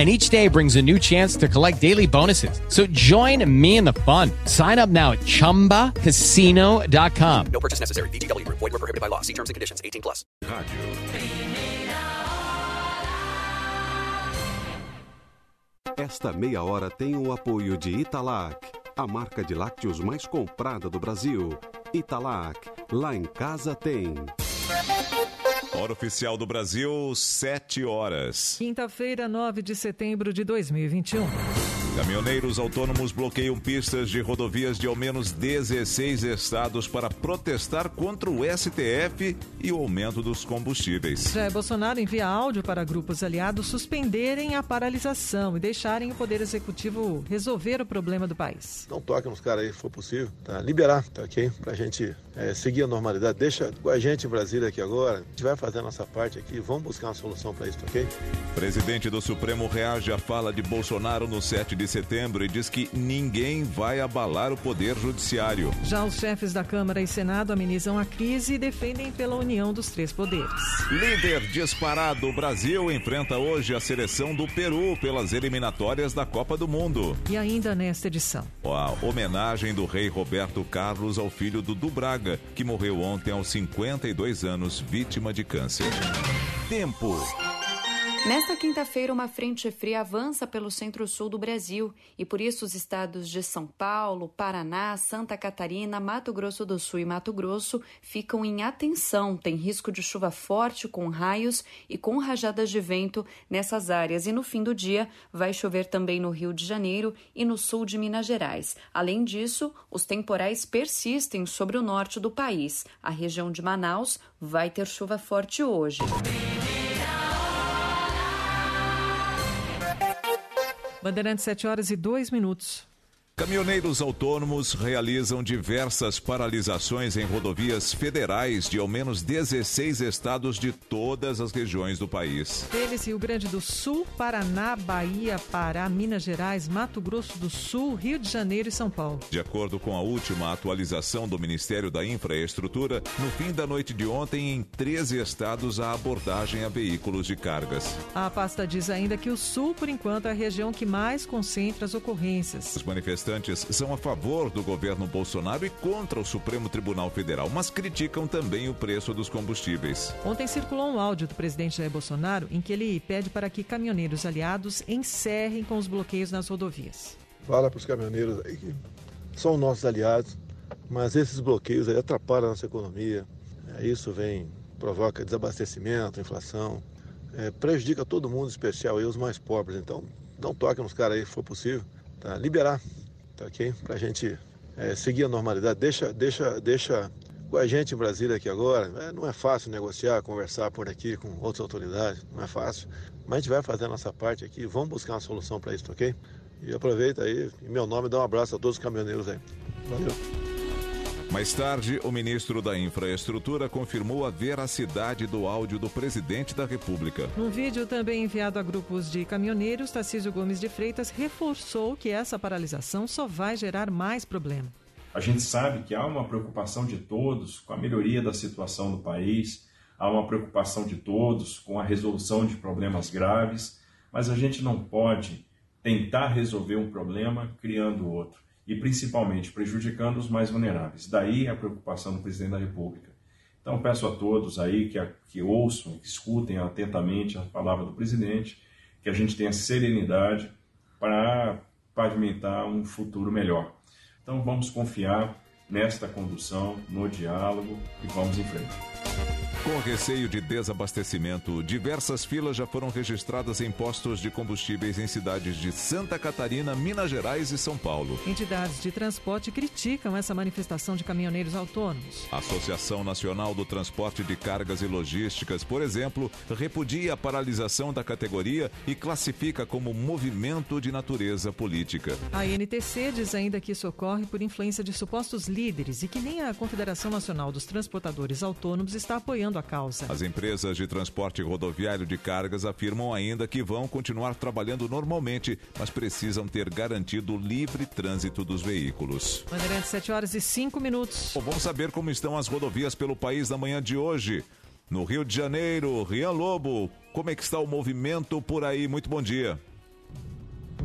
and each day brings a new chance to collect daily bonuses. So join me in the fun. Sign up now at ChumbaCasino.com. No purchase necessary. VGW. Void were prohibited by law. See terms and conditions. 18 plus. Esta meia hora tem o apoio de Italac, a marca de lácteos mais comprada do Brasil. Italac, lá em casa tem. Hora oficial do Brasil, 7 horas. Quinta-feira, 9 de setembro de 2021. Caminhoneiros autônomos bloqueiam pistas de rodovias de ao menos 16 estados para protestar contra o STF e o aumento dos combustíveis. Jair Bolsonaro envia áudio para grupos aliados suspenderem a paralisação e deixarem o Poder Executivo resolver o problema do país. Não toque nos caras aí, se for possível, tá? Liberar, tá ok? Pra gente é, seguir a normalidade. Deixa com a gente em Brasília aqui agora. A gente vai fazer a nossa parte aqui. Vamos buscar uma solução para isso, tá ok? Presidente do Supremo reage à fala de Bolsonaro no 7 de setembro e diz que ninguém vai abalar o poder judiciário. Já os chefes da Câmara e Senado amenizam a crise e defendem pela união dos três poderes. Líder disparado, o Brasil enfrenta hoje a seleção do Peru pelas eliminatórias da Copa do Mundo. E ainda nesta edição. A homenagem do rei Roberto Carlos ao filho do Braga, que morreu ontem aos 52 anos, vítima de câncer. Tempo. Nesta quinta-feira, uma frente fria avança pelo centro-sul do Brasil e por isso os estados de São Paulo, Paraná, Santa Catarina, Mato Grosso do Sul e Mato Grosso ficam em atenção. Tem risco de chuva forte com raios e com rajadas de vento nessas áreas. E no fim do dia, vai chover também no Rio de Janeiro e no sul de Minas Gerais. Além disso, os temporais persistem sobre o norte do país. A região de Manaus vai ter chuva forte hoje. Bandeirantes, 7 horas e 2 minutos. Caminhoneiros autônomos realizam diversas paralisações em rodovias federais de ao menos 16 estados de todas as regiões do país. Eles Rio Grande do Sul, Paraná, Bahia, Pará, Minas Gerais, Mato Grosso do Sul, Rio de Janeiro e São Paulo. De acordo com a última atualização do Ministério da Infraestrutura, no fim da noite de ontem, em 13 estados há abordagem a veículos de cargas. A pasta diz ainda que o Sul, por enquanto, é a região que mais concentra as ocorrências. Os manifestantes são a favor do governo Bolsonaro e contra o Supremo Tribunal Federal, mas criticam também o preço dos combustíveis. Ontem circulou um áudio do presidente Jair Bolsonaro em que ele pede para que caminhoneiros aliados encerrem com os bloqueios nas rodovias. Fala para os caminhoneiros aí que são nossos aliados, mas esses bloqueios aí atrapalham a nossa economia. É, isso vem, provoca desabastecimento, inflação, é, prejudica todo mundo, em especial aí, os mais pobres. Então, não toque nos caras aí, se for possível. Tá? Liberar tá ok? Para a gente é, seguir a normalidade. Deixa, deixa, deixa com a gente em Brasília aqui agora. É, não é fácil negociar, conversar por aqui com outras autoridades, não é fácil. Mas a gente vai fazer a nossa parte aqui, vamos buscar uma solução para isso, tá ok? E aproveita aí, em meu nome, dá um abraço a todos os caminhoneiros aí. Valeu. Mais tarde, o ministro da Infraestrutura confirmou a veracidade do áudio do presidente da República. Num vídeo também enviado a grupos de caminhoneiros, Tarcísio Gomes de Freitas reforçou que essa paralisação só vai gerar mais problema. A gente sabe que há uma preocupação de todos com a melhoria da situação do país, há uma preocupação de todos com a resolução de problemas graves, mas a gente não pode tentar resolver um problema criando outro e principalmente prejudicando os mais vulneráveis. Daí a preocupação do presidente da República. Então peço a todos aí que, que ouçam, que escutem atentamente a palavra do presidente, que a gente tenha serenidade para pavimentar um futuro melhor. Então vamos confiar nesta condução, no diálogo e vamos em frente. Com receio de desabastecimento, diversas filas já foram registradas em postos de combustíveis em cidades de Santa Catarina, Minas Gerais e São Paulo. Entidades de transporte criticam essa manifestação de caminhoneiros autônomos. A Associação Nacional do Transporte de Cargas e Logísticas, por exemplo, repudia a paralisação da categoria e classifica como movimento de natureza política. A INTC diz ainda que isso ocorre por influência de supostos líderes e que nem a Confederação Nacional dos Transportadores Autônomos está apoiando a causa. As empresas de transporte rodoviário de cargas afirmam ainda que vão continuar trabalhando normalmente, mas precisam ter garantido o livre trânsito dos veículos. Bandeirantes, 7 horas e 5 minutos. Bom, vamos saber como estão as rodovias pelo país na manhã de hoje. No Rio de Janeiro, Rian Lobo, como é que está o movimento por aí? Muito bom dia.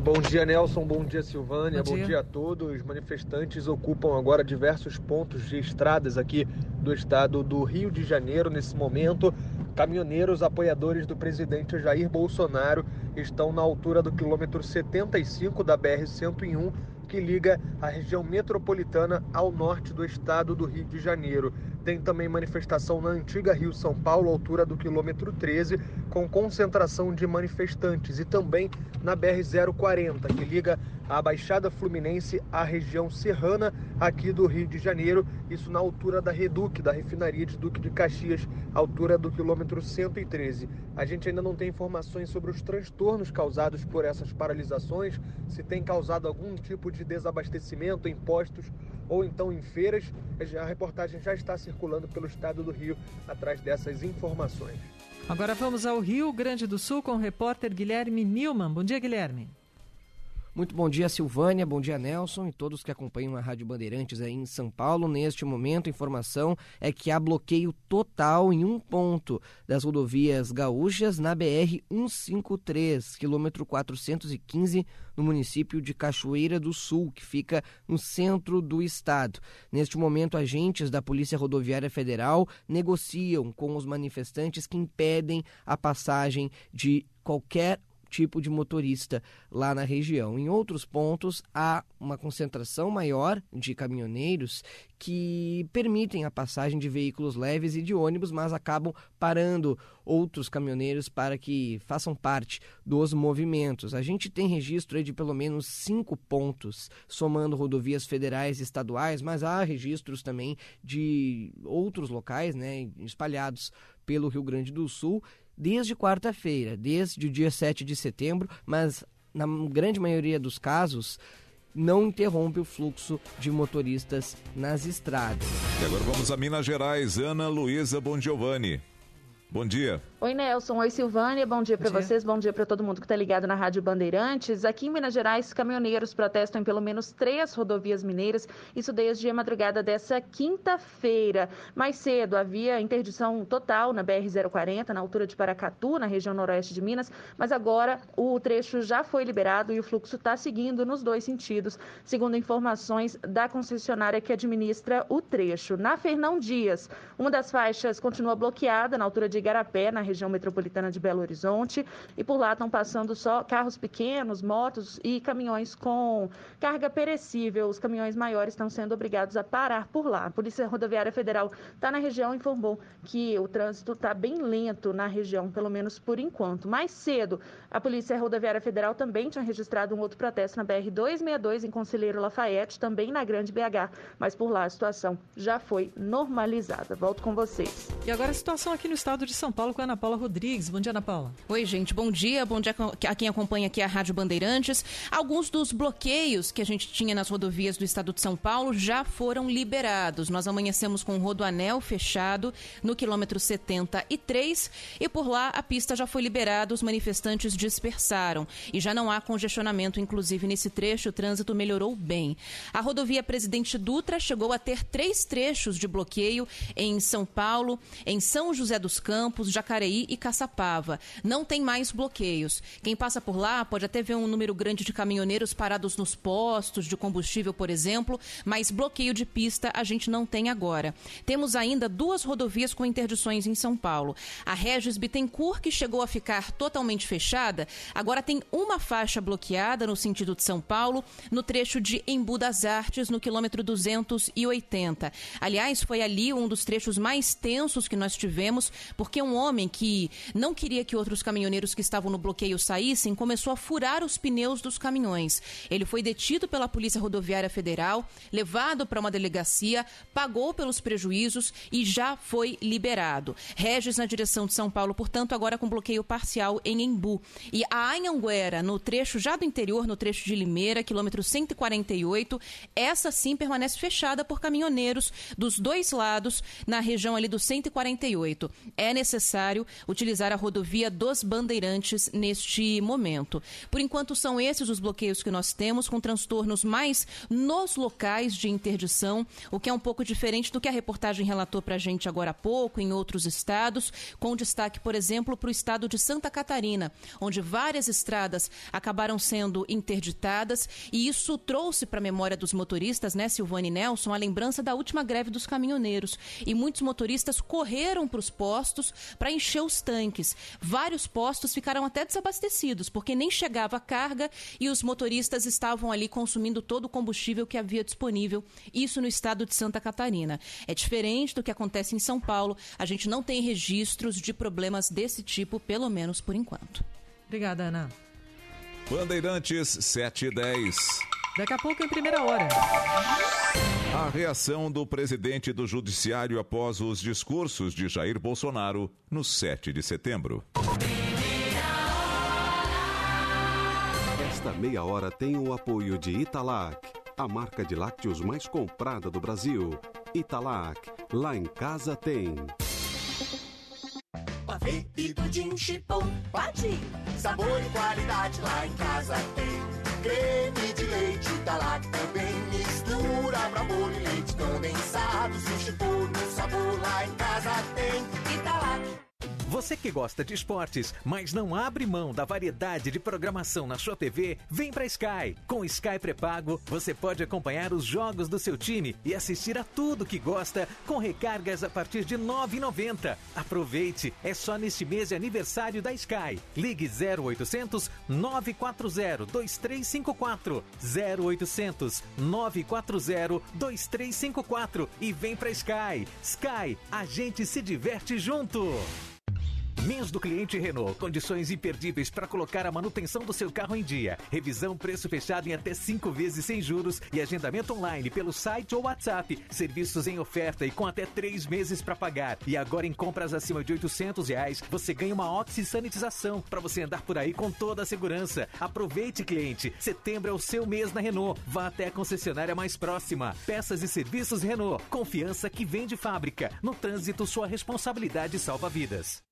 Bom dia, Nelson. Bom dia, Silvânia. Bom Bom dia. dia. a todos. Manifestantes ocupam agora diversos pontos de estradas aqui do estado do Rio de Janeiro nesse momento. Caminhoneiros apoiadores do presidente Jair Bolsonaro estão na altura do quilômetro 75 da BR-101, que liga a região metropolitana ao norte do estado do Rio de Janeiro. Tem também manifestação na antiga Rio São Paulo, altura do quilômetro 13, com concentração de manifestantes, e também na BR-040, que liga a Baixada Fluminense à região serrana aqui do Rio de Janeiro, isso na altura da Reduc, da refinaria de Duque de Caxias, altura do quilômetro 113. A gente ainda não tem informações sobre os transtornos causados por essas paralisações, se tem causado algum tipo de desabastecimento em postos ou então em feiras. A reportagem já está circulando pelo estado do Rio atrás dessas informações. Agora vamos ao Rio Grande do Sul com o repórter Guilherme Nilman. Bom dia, Guilherme. Muito bom dia, Silvânia, bom dia, Nelson e todos que acompanham a Rádio Bandeirantes aí em São Paulo. Neste momento, a informação é que há bloqueio total em um ponto das rodovias gaúchas na BR-153, quilômetro 415, no município de Cachoeira do Sul, que fica no centro do estado. Neste momento, agentes da Polícia Rodoviária Federal negociam com os manifestantes que impedem a passagem de qualquer tipo de motorista lá na região. Em outros pontos, há uma concentração maior de caminhoneiros que permitem a passagem de veículos leves e de ônibus, mas acabam parando outros caminhoneiros para que façam parte dos movimentos. A gente tem registro de pelo menos cinco pontos, somando rodovias federais e estaduais, mas há registros também de outros locais, né, espalhados pelo Rio Grande do Sul desde quarta-feira, desde o dia 7 de setembro, mas na grande maioria dos casos não interrompe o fluxo de motoristas nas estradas. E agora vamos a Minas Gerais. Ana Luísa Bongiovanni. Bom dia. Oi, Nelson. Oi, Silvânia. Bom dia para vocês. Bom dia para todo mundo que está ligado na Rádio Bandeirantes. Aqui em Minas Gerais, caminhoneiros protestam em pelo menos três rodovias mineiras, isso desde a madrugada dessa quinta-feira. Mais cedo havia interdição total na BR-040, na altura de Paracatu, na região noroeste de Minas, mas agora o trecho já foi liberado e o fluxo está seguindo nos dois sentidos, segundo informações da concessionária que administra o trecho. Na Fernão Dias, uma das faixas continua bloqueada na altura de Igarapé, na região metropolitana de Belo Horizonte, e por lá estão passando só carros pequenos, motos e caminhões com carga perecível. Os caminhões maiores estão sendo obrigados a parar por lá. A Polícia Rodoviária Federal está na região e informou que o trânsito está bem lento na região, pelo menos por enquanto. Mais cedo, a Polícia Rodoviária Federal também tinha registrado um outro protesto na BR-262 em Conselheiro Lafayette, também na Grande BH, mas por lá a situação já foi normalizada. Volto com vocês. E agora a situação aqui no estado de São Paulo com a Ana Paula Rodrigues. Bom dia, Ana Paula. Oi, gente, bom dia. Bom dia a quem acompanha aqui a Rádio Bandeirantes. Alguns dos bloqueios que a gente tinha nas rodovias do estado de São Paulo já foram liberados. Nós amanhecemos com o Rodoanel fechado no quilômetro 73 e por lá a pista já foi liberada, os manifestantes dispersaram e já não há congestionamento, inclusive nesse trecho o trânsito melhorou bem. A rodovia Presidente Dutra chegou a ter três trechos de bloqueio em São Paulo, em São José dos Campos Campos, Jacareí e Caçapava. Não tem mais bloqueios. Quem passa por lá pode até ver um número grande de caminhoneiros parados nos postos de combustível, por exemplo, mas bloqueio de pista a gente não tem agora. Temos ainda duas rodovias com interdições em São Paulo. A Regis Bittencourt, que chegou a ficar totalmente fechada, agora tem uma faixa bloqueada no sentido de São Paulo, no trecho de Embu das Artes, no quilômetro 280. Aliás, foi ali um dos trechos mais tensos que nós tivemos, porque um homem que não queria que outros caminhoneiros que estavam no bloqueio saíssem começou a furar os pneus dos caminhões. Ele foi detido pela Polícia Rodoviária Federal, levado para uma delegacia, pagou pelos prejuízos e já foi liberado. Regis na direção de São Paulo, portanto, agora com bloqueio parcial em Embu. E a Anhanguera, no trecho já do interior, no trecho de Limeira, quilômetro 148, essa sim permanece fechada por caminhoneiros dos dois lados na região ali do 148. É necessário utilizar a rodovia dos Bandeirantes neste momento. Por enquanto, são esses os bloqueios que nós temos, com transtornos mais nos locais de interdição, o que é um pouco diferente do que a reportagem relatou para a gente agora há pouco, em outros estados, com destaque, por exemplo, para o estado de Santa Catarina, onde várias estradas acabaram sendo interditadas e isso trouxe para a memória dos motoristas, né, Silvane Nelson, a lembrança da última greve dos caminhoneiros. E muitos motoristas correram para os postos para encher os tanques. Vários postos ficaram até desabastecidos, porque nem chegava a carga e os motoristas estavam ali consumindo todo o combustível que havia disponível. Isso no estado de Santa Catarina. É diferente do que acontece em São Paulo. A gente não tem registros de problemas desse tipo, pelo menos por enquanto. Obrigada, Ana. Bandeirantes 710. Daqui a pouco, em primeira hora. A reação do presidente do Judiciário após os discursos de Jair Bolsonaro no 7 de setembro. Esta meia hora tem o apoio de Italac, a marca de lácteos mais comprada do Brasil. Italac, lá em casa tem. Pavê e pudim chipom, pati. Sabor e qualidade lá em casa tem. Creme de leite Italac também. Mistura pra bolo e leite condensado. Por no sabor lá em casa tem. Você que gosta de esportes, mas não abre mão da variedade de programação na sua TV, vem pra Sky. Com Sky pré-pago, você pode acompanhar os jogos do seu time e assistir a tudo que gosta com recargas a partir de R$ 9,90. Aproveite, é só neste mês de aniversário da Sky. Ligue 0800 940 2354 0800 940 2354 e vem pra Sky. Sky, a gente se diverte junto. Mês do cliente Renault. Condições imperdíveis para colocar a manutenção do seu carro em dia. Revisão preço fechado em até cinco vezes sem juros e agendamento online pelo site ou WhatsApp. Serviços em oferta e com até três meses para pagar. E agora em compras acima de 800 reais, você ganha uma Oxy Sanitização para você andar por aí com toda a segurança. Aproveite, cliente. Setembro é o seu mês na Renault. Vá até a concessionária mais próxima. Peças e serviços Renault. Confiança que vem de fábrica. No trânsito, sua responsabilidade salva vidas.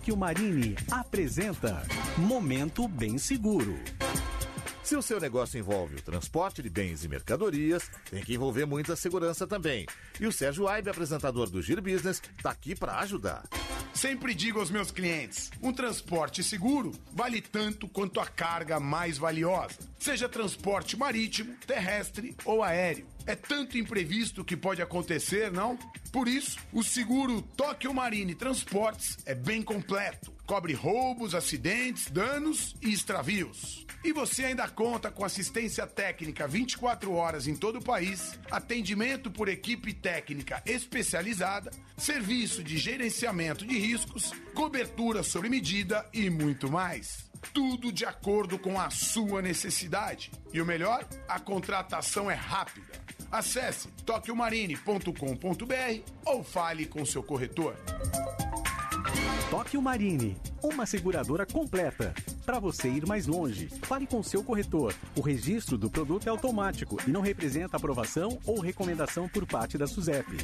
Tóquio Marine apresenta Momento Bem Seguro. Se o seu negócio envolve o transporte de bens e mercadorias, tem que envolver muita segurança também. E o Sérgio Aibe, apresentador do Giro Business, está aqui para ajudar. Sempre digo aos meus clientes: um transporte seguro vale tanto quanto a carga mais valiosa, seja transporte marítimo, terrestre ou aéreo. É tanto imprevisto que pode acontecer, não? Por isso, o seguro Tóquio Marine Transportes é bem completo. Cobre roubos, acidentes, danos e extravios. E você ainda conta com assistência técnica 24 horas em todo o país, atendimento por equipe técnica especializada, serviço de gerenciamento de riscos, cobertura sobre medida e muito mais. Tudo de acordo com a sua necessidade. E o melhor? A contratação é rápida. Acesse tokiomarine.com.br ou fale com seu corretor. Tóquio Marine, uma seguradora completa. Para você ir mais longe, fale com seu corretor. O registro do produto é automático e não representa aprovação ou recomendação por parte da SUSEP.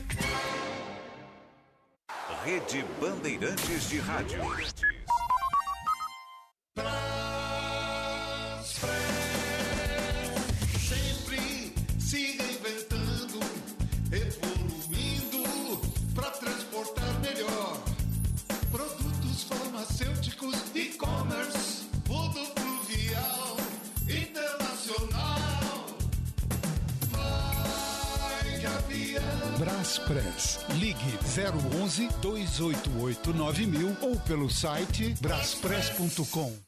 Rede Bandeirantes de Rádio. Braspress. Ligue 011 288 9000 ou pelo site braspress.com.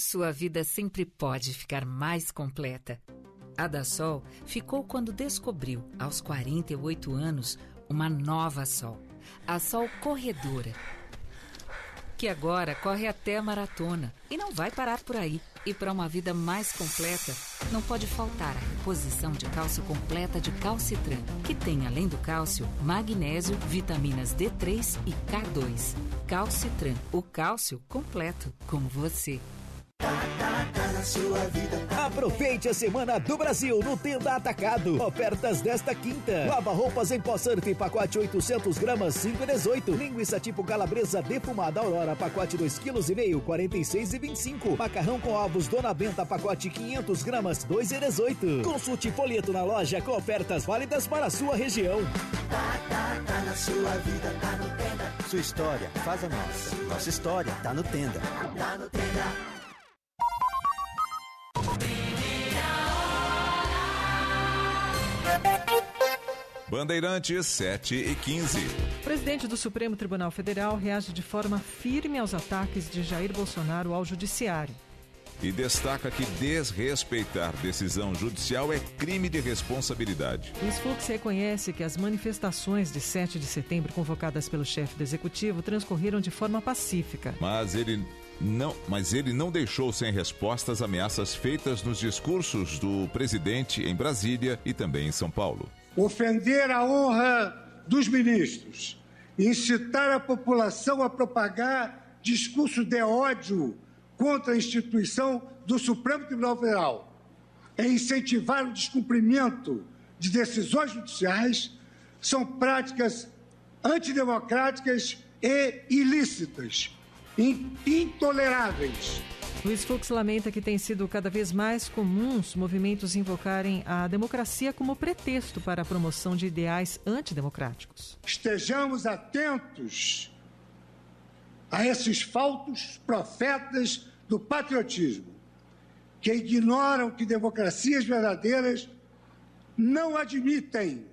Sua vida sempre pode ficar mais completa. A da Sol ficou quando descobriu, aos 48 anos, uma nova Sol. A Sol Corredora. Que agora corre até a maratona e não vai parar por aí. E para uma vida mais completa, não pode faltar a reposição de cálcio completa de Calcitran, que tem, além do cálcio, magnésio, vitaminas D3 e K2. Calcitran, o cálcio completo, como você. Aproveite a Semana do Brasil no Tenda Atacado. Ofertas desta quinta. Lava roupas em pó surf, pacote 800 gramas, 5,18. Linguiça tipo calabresa defumada Aurora, pacote 2,5 kg, 46,25. Macarrão com ovos Dona Benta, pacote 500 gramas, 2,18. Consulte folheto na loja com ofertas válidas para a sua região. Tá na sua vida, tá no Tenda. Sua história faz a nossa. Nossa história tá no Tenda. Tá no Tenda. Bandeirantes 7 e 15. O presidente do Supremo Tribunal Federal reage de forma firme aos ataques de Jair Bolsonaro ao judiciário. E destaca que desrespeitar decisão judicial é crime de responsabilidade. Luiz Fux reconhece que as manifestações de 7 de setembro convocadas pelo chefe do executivo transcorreram de forma pacífica. Mas ele não, mas ele não deixou sem respostas ameaças feitas nos discursos do presidente em Brasília e também em São Paulo. Ofender a honra dos ministros, incitar a população a propagar discurso de ódio contra a instituição do Supremo Tribunal Federal, é incentivar o descumprimento de decisões judiciais, são práticas antidemocráticas e ilícitas intoleráveis. Luiz Fux lamenta que tem sido cada vez mais comuns movimentos invocarem a democracia como pretexto para a promoção de ideais antidemocráticos. Estejamos atentos a esses faltos profetas do patriotismo, que ignoram que democracias verdadeiras não admitem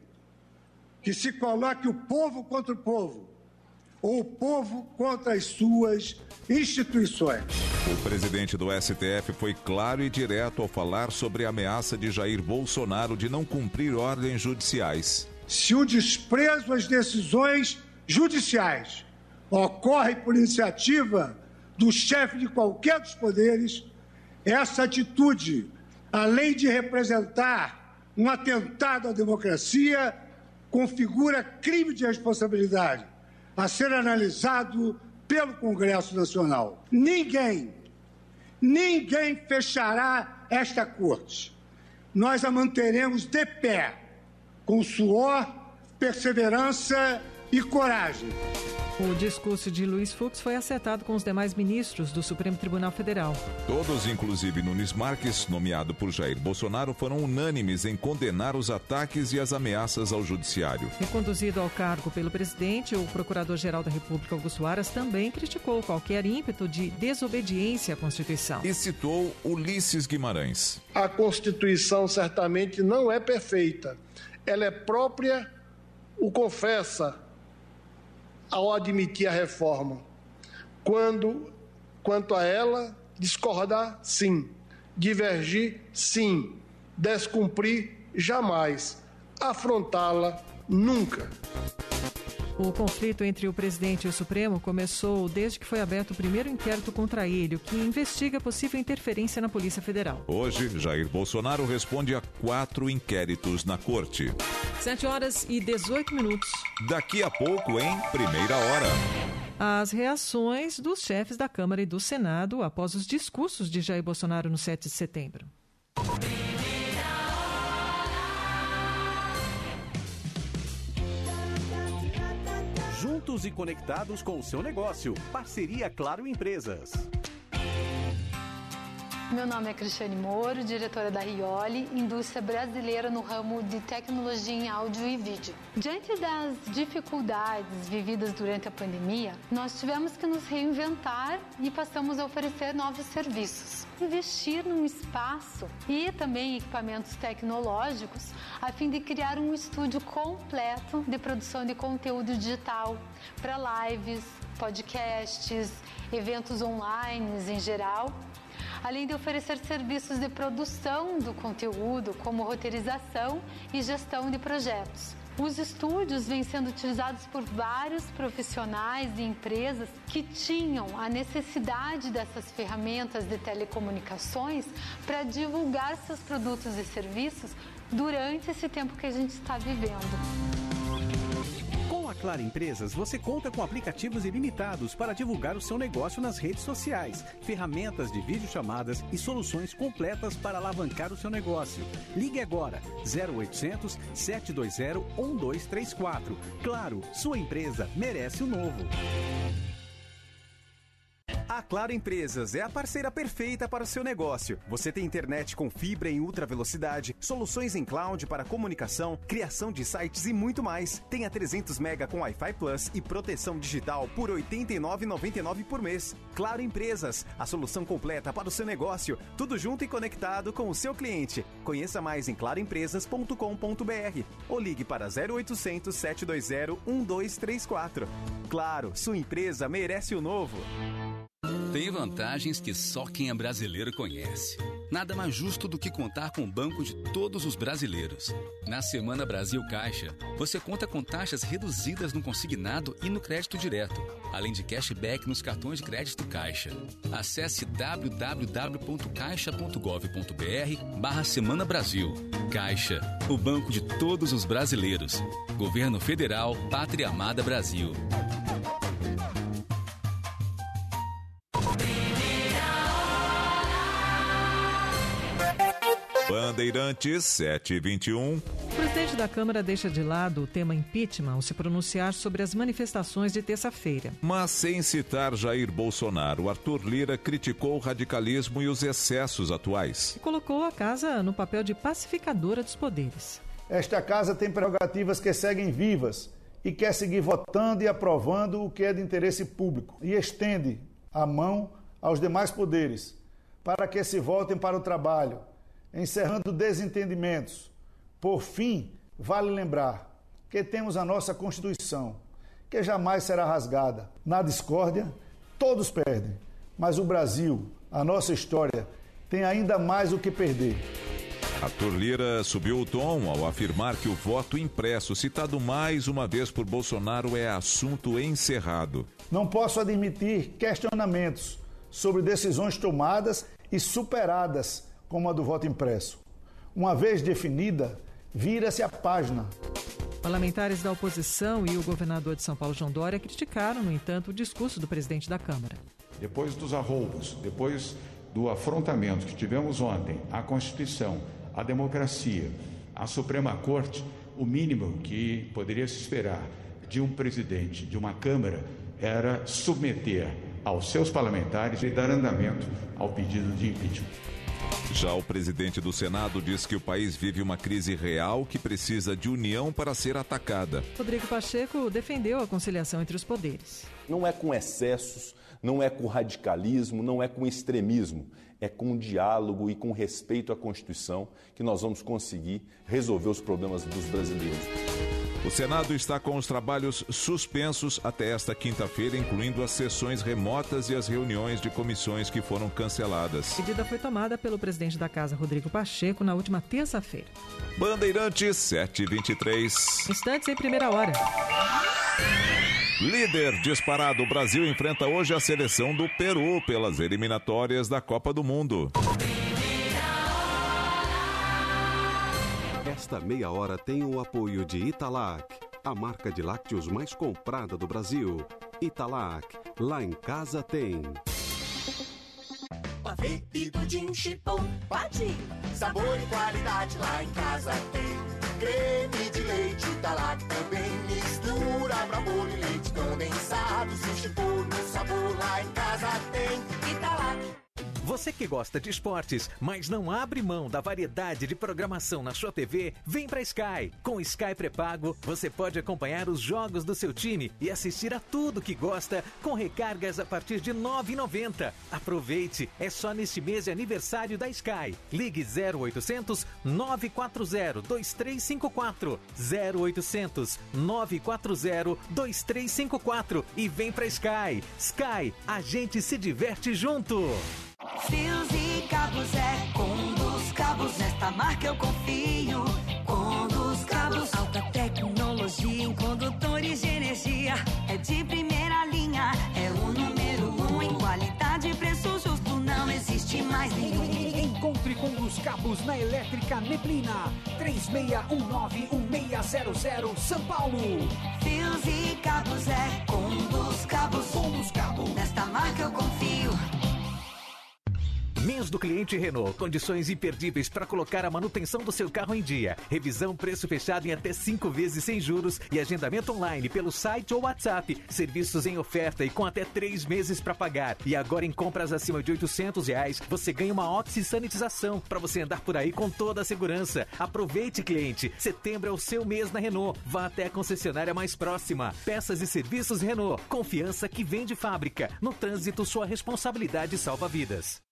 que se coloque o povo contra o povo, o povo contra as suas instituições. O presidente do STF foi claro e direto ao falar sobre a ameaça de Jair Bolsonaro de não cumprir ordens judiciais. Se o desprezo às decisões judiciais ocorre por iniciativa do chefe de qualquer dos poderes, essa atitude, além de representar um atentado à democracia, configura crime de responsabilidade a ser analisado pelo Congresso Nacional. Ninguém, ninguém fechará esta corte. Nós a manteremos de pé, com suor, perseverança e coragem. O discurso de Luiz Fux foi acertado com os demais ministros do Supremo Tribunal Federal. Todos, inclusive Nunes Marques, nomeado por Jair Bolsonaro, foram unânimes em condenar os ataques e as ameaças ao judiciário. Reconduzido ao cargo pelo presidente, o Procurador-Geral da República, Augusto Aras, também criticou qualquer ímpeto de desobediência à Constituição. E citou Ulisses Guimarães. A Constituição certamente não é perfeita. Ela é própria, o confessa ao admitir a reforma. Quando, quanto a ela, discordar, sim. Divergir, sim. Descumprir, jamais. Afrontá-la, nunca. O conflito entre o presidente e o Supremo começou desde que foi aberto o primeiro inquérito contra ele, que investiga possível interferência na Polícia Federal. Hoje, Jair Bolsonaro responde a quatro inquéritos na corte. 7 horas e 18 minutos. Daqui a pouco, em primeira hora. As reações dos chefes da Câmara e do Senado após os discursos de Jair Bolsonaro no 7 de setembro. Juntos e conectados com o seu negócio. Parceria Claro Empresas. Meu nome é Cristiane Moro, diretora da Rioli, indústria brasileira no ramo de tecnologia em áudio e vídeo. Diante das dificuldades vividas durante a pandemia, nós tivemos que nos reinventar e passamos a oferecer novos serviços. Investir num espaço e também equipamentos tecnológicos a fim de criar um estúdio completo de produção de conteúdo digital para lives, podcasts, eventos online em geral além de oferecer serviços de produção do conteúdo, como roteirização e gestão de projetos. Os estúdios vêm sendo utilizados por vários profissionais e empresas que tinham a necessidade dessas ferramentas de telecomunicações para divulgar seus produtos e serviços durante esse tempo que a gente está vivendo. Claro Empresas, você conta com aplicativos ilimitados para divulgar o seu negócio nas redes sociais, ferramentas de videochamadas e soluções completas para alavancar o seu negócio. Ligue agora 0800 720 1234. Claro, sua empresa merece o novo. A Claro Empresas é a parceira perfeita para o seu negócio. Você tem internet com fibra em ultra velocidade, soluções em cloud para comunicação, criação de sites e muito mais. Tenha 300 mega com Wi-Fi Plus e proteção digital por R$ 89,99 por mês. Claro Empresas, a solução completa para o seu negócio, tudo junto e conectado com o seu cliente. Conheça mais em claroempresas.com.br ou ligue para 0800 720 1234. Claro, sua empresa merece o novo. Tem vantagens que só quem é brasileiro conhece. Nada mais justo do que contar com o banco de todos os brasileiros. Na Semana Brasil Caixa, você conta com taxas reduzidas no consignado e no crédito direto, além de cashback nos cartões de crédito Caixa. Acesse www.caixa.gov.br barra Semana Brasil. Caixa, o banco de todos os brasileiros. Governo Federal, Pátria Amada Brasil. Bandeirantes 721. O presidente da Câmara deixa de lado o tema impeachment ao se pronunciar sobre as manifestações de terça-feira. Mas sem citar Jair Bolsonaro, Arthur Lira criticou o radicalismo e os excessos atuais. E colocou a casa no papel de pacificadora dos poderes. Esta casa tem prerrogativas que seguem vivas e quer seguir votando e aprovando o que é de interesse público e estende a mão aos demais poderes para que se voltem para o trabalho encerrando desentendimentos. Por fim, vale lembrar que temos a nossa Constituição, que jamais será rasgada. Na discórdia, todos perdem, mas o Brasil, a nossa história, tem ainda mais o que perder. Arthur Lira subiu o tom ao afirmar que o voto impresso, citado mais uma vez por Bolsonaro, é assunto encerrado. Não posso admitir questionamentos sobre decisões tomadas e superadas como a do voto impresso. Uma vez definida, vira-se a página. Parlamentares da oposição e o governador de São Paulo, João Dória, criticaram, no entanto, o discurso do presidente da Câmara. Depois dos arroubos, depois do afrontamento que tivemos ontem à Constituição, à democracia, à Suprema Corte, o mínimo que poderia se esperar de um presidente de uma Câmara era submeter aos seus parlamentares e dar andamento ao pedido de impeachment. Já o presidente do Senado diz que o país vive uma crise real que precisa de união para ser atacada. Rodrigo Pacheco defendeu a conciliação entre os poderes. Não é com excessos, não é com radicalismo, não é com extremismo. É com diálogo e com respeito à Constituição que nós vamos conseguir resolver os problemas dos brasileiros. O Senado está com os trabalhos suspensos até esta quinta-feira, incluindo as sessões remotas e as reuniões de comissões que foram canceladas. A medida foi tomada pelo presidente da Casa, Rodrigo Pacheco, na última terça-feira. Bandeirantes 723. Instantes em primeira hora. Líder disparado, o Brasil enfrenta hoje a seleção do Peru pelas eliminatórias da Copa do Mundo. Esta meia hora tem o apoio de Italac, a marca de lácteos mais comprada do Brasil. Italac, lá em casa tem. Pavê e pudim chipom, pati. Sabor e qualidade lá em casa tem. Creme de leite Italac também mistura pra bolo e leite condensado. Se for no sabor lá em casa tem Italac. Você que gosta de esportes, mas não abre mão da variedade de programação na sua TV, vem pra Sky. Com Sky pré-pago, você pode acompanhar os jogos do seu time e assistir a tudo que gosta com recargas a partir de R$ 9,90. Aproveite, é só neste mês de aniversário da Sky. Ligue 0800 940 2354 0800 940 2354 e vem pra Sky. Sky, a gente se diverte junto. Fios e cabos é com dos cabos, nesta marca eu confio. Com dos cabos, alta tecnologia em condutores de energia. É de primeira linha, é o número um em qualidade e preço justo, não existe mais nenhum. Encontre com dos cabos na Elétrica Neblina. 3619-1600 São Paulo. Fios e cabos é com dos cabos. Com dos cabos. Nesta marca eu confio. Mês do cliente Renault. Condições imperdíveis para colocar a manutenção do seu carro em dia. Revisão preço fechado em até cinco vezes sem juros e agendamento online pelo site ou WhatsApp. Serviços em oferta e com até três meses para pagar. E agora em compras acima de 800 reais, você ganha uma Oxy Sanitização para você andar por aí com toda a segurança. Aproveite, cliente. Setembro é o seu mês na Renault. Vá até a concessionária mais próxima. Peças e serviços Renault. Confiança que vem de fábrica. No trânsito, sua responsabilidade salva vidas.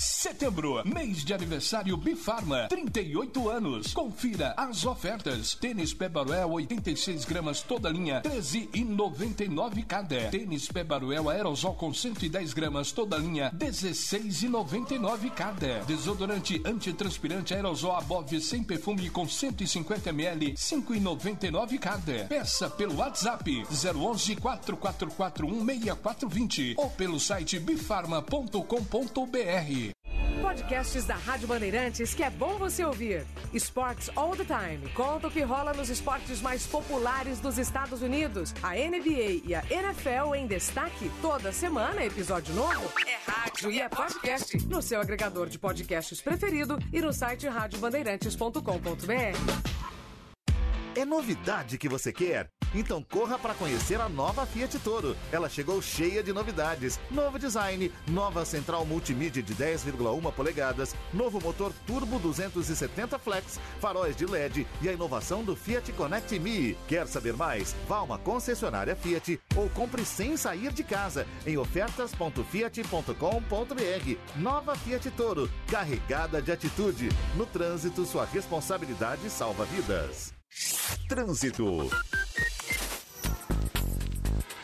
Setembro, mês de aniversário Bifarma, 38 anos. Confira as ofertas. Tênis Pebaruel 86 gramas toda linha, 13,99 cada. Tênis Pebaruel aerosol com 110 gramas toda linha, 16,99 cada. Desodorante antitranspirante aerosol Above sem perfume com 150 ml, 5,99 cada. Peça pelo WhatsApp 011 444 6420 ou pelo site bifarma.com.br. Podcasts da Rádio Bandeirantes que é bom você ouvir. Sports All the Time. Conta o que rola nos esportes mais populares dos Estados Unidos. A NBA e a NFL em destaque. Toda semana, episódio novo. É rádio e é podcast. No seu agregador de podcasts preferido e no site radiobandeirantes.com.br. É novidade que você quer? Então corra para conhecer a nova Fiat Toro. Ela chegou cheia de novidades. Novo design, nova central multimídia de 10,1 polegadas, novo motor turbo 270 flex, faróis de LED e a inovação do Fiat Connect Me. Quer saber mais? Vá a uma concessionária Fiat ou compre sem sair de casa em ofertas.fiat.com.br. Nova Fiat Toro, carregada de atitude. No trânsito, sua responsabilidade salva vidas. Trânsito.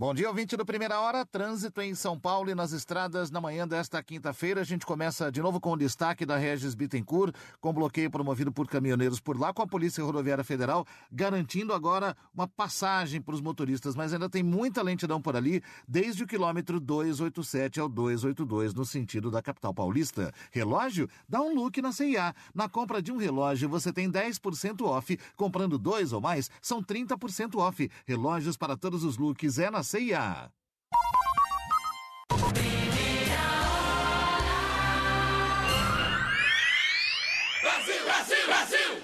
Bom dia, ouvinte do Primeira Hora. Trânsito em São Paulo e nas estradas na manhã desta quinta-feira. A gente começa de novo com o destaque da Regis Bittencourt, com bloqueio promovido por caminhoneiros por lá, com a Polícia Rodoviária Federal, garantindo agora uma passagem para os motoristas. Mas ainda tem muita lentidão por ali, desde o quilômetro 287 ao 282, no sentido da capital paulista. Relógio? Dá um look na CIA. Na compra de um relógio, você tem 10% off. Comprando dois ou mais, são 30% off. Relógios para todos os looks é na CIA. Brasil, Brasil, Brasil!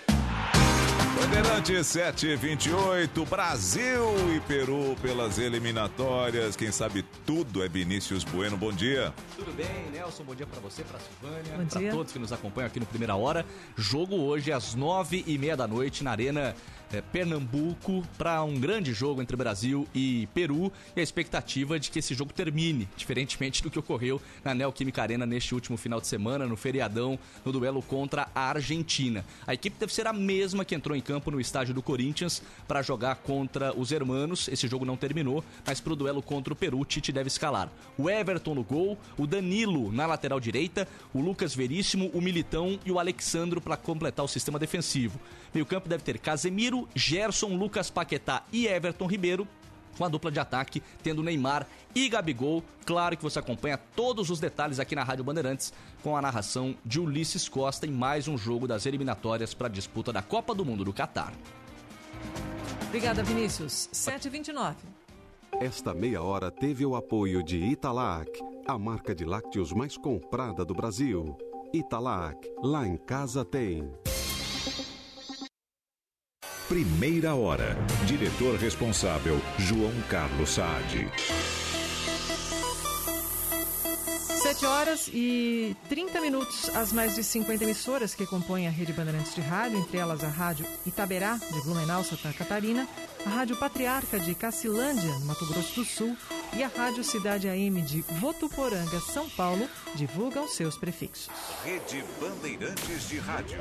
Bandeirantes 728, Brasil e Peru pelas eliminatórias. Quem sabe tudo é Vinícius Bueno. Bom dia. Tudo bem, Nelson? Bom dia pra você, pra Silvânia, dia. todos que nos acompanham aqui no Primeira Hora. Jogo hoje às nove e meia da noite na Arena eh, Pernambuco para um grande jogo entre Brasil e Peru e a expectativa de que esse jogo termine, diferentemente do que ocorreu na Neoquímica Arena neste último final de semana, no feriadão, no duelo contra a Argentina. A equipe deve ser a mesma que entrou em campo no estádio do Corinthians para jogar contra os hermanos. Esse jogo não terminou, mas para o duelo contra o Peru, Tite deve escalar. O Everton no gol, o Danilo na lateral direita, o Lucas Veríssimo, o Militão e o Alexandro para completar o sistema defensivo. Meio campo deve ter Casemiro, Gerson, Lucas Paquetá e Everton Ribeiro. com a dupla de ataque, tendo Neymar e Gabigol. Claro que você acompanha todos os detalhes aqui na Rádio Bandeirantes, com a narração de Ulisses Costa em mais um jogo das eliminatórias para a disputa da Copa do Mundo do Catar. Obrigada, Vinícius. 7h29. Esta meia hora teve o apoio de Italac, a marca de lácteos mais comprada do Brasil. Italac, lá em casa tem. Primeira hora. Diretor responsável, João Carlos Saad. 7 horas e 30 minutos. As mais de 50 emissoras que compõem a rede Bandeirantes de Rádio, entre elas a Rádio Itaberá, de Blumenau, Santa Catarina, a Rádio Patriarca de Cacilândia, no Mato Grosso do Sul, e a Rádio Cidade AM de Votuporanga, São Paulo, divulgam seus prefixos. Rede Bandeirantes de Rádio.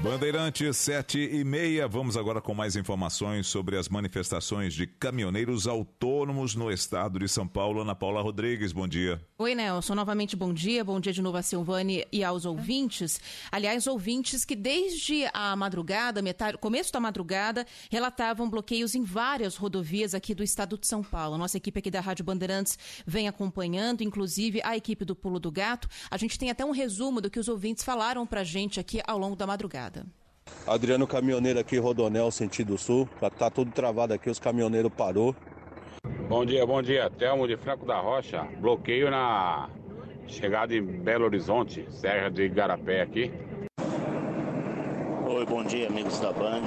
Bandeirantes 7 e meia. Vamos agora com mais informações sobre as manifestações de caminhoneiros autônomos no estado de São Paulo. Ana Paula Rodrigues, bom dia. Oi, Nelson. Novamente bom dia. Bom dia de novo a Silvane e aos ouvintes. Aliás, ouvintes que desde a madrugada, metade, começo da madrugada, relatavam bloqueios em várias rodovias aqui do estado de São Paulo. Nossa equipe aqui da Rádio Bandeirantes vem acompanhando, inclusive a equipe do Pulo do Gato. A gente tem até um resumo do que os ouvintes falaram pra gente aqui ao longo da madrugada. Adriano Caminhoneiro aqui, Rodonel, sentido sul. Já tá tudo travado aqui, os caminhoneiros parou. Bom dia, bom dia. Telmo de Franco da Rocha. Bloqueio na chegada em Belo Horizonte, Serra de Igarapé aqui. Oi, bom dia, amigos da Band.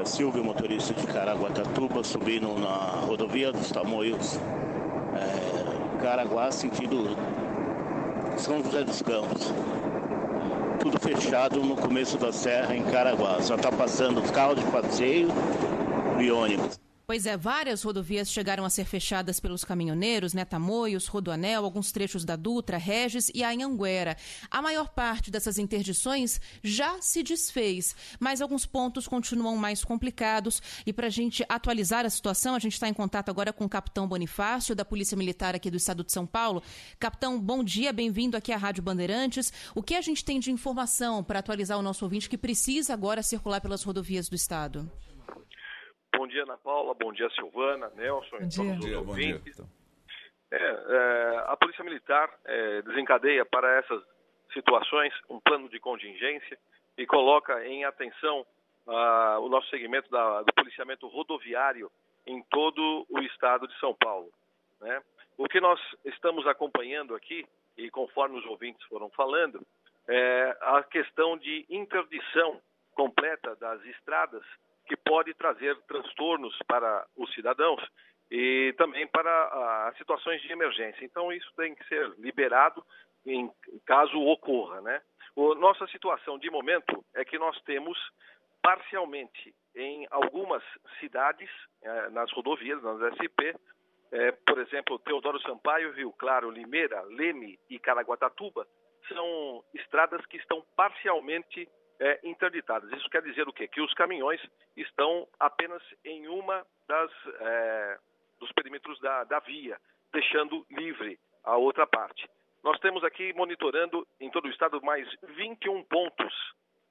É Silvio, motorista de Caraguatatuba, subindo na rodovia dos Tamoios. É, Caraguá, sentido São José dos Campos tudo fechado no começo da serra em Caraguá. Só está passando os carros de passeio e ônibus. Pois é, várias rodovias chegaram a ser fechadas pelos caminhoneiros, né? Tamoios, Rodoanel, alguns trechos da Dutra, Regis e Anhanguera. A maior parte dessas interdições já se desfez, mas alguns pontos continuam mais complicados. E para a gente atualizar a situação, a gente está em contato agora com o capitão Bonifácio, da Polícia Militar aqui do Estado de São Paulo. Capitão, bom dia, bem-vindo aqui à Rádio Bandeirantes. O que a gente tem de informação para atualizar o nosso ouvinte que precisa agora circular pelas rodovias do Estado? Bom dia, Ana Paula. Bom dia, Silvana, Nelson bom e todos dia. os Bom dia, ouvintes. É, é, a Polícia Militar é, desencadeia para essas situações um plano de contingência e coloca em atenção ah, o nosso segmento da- do policiamento rodoviário em todo o estado de São Paulo. né? O que nós estamos acompanhando aqui, e conforme os ouvintes foram falando, é a questão de interdição completa das estradas que pode trazer transtornos para os cidadãos e também para ah, situações de emergência. Então isso tem que ser liberado em caso ocorra, né? O, nossa situação de momento é que nós temos parcialmente em algumas cidades, eh, nas rodovias, nas SP, eh, por exemplo, Teodoro Sampaio, Rio Claro, Limeira, Leme e Caraguatatuba, são estradas que estão parcialmente é, interditadas. Isso quer dizer o quê? Que os caminhões estão apenas em uma das é, dos perímetros da, da via, deixando livre a outra parte. Nós temos aqui monitorando em todo o estado mais 21 pontos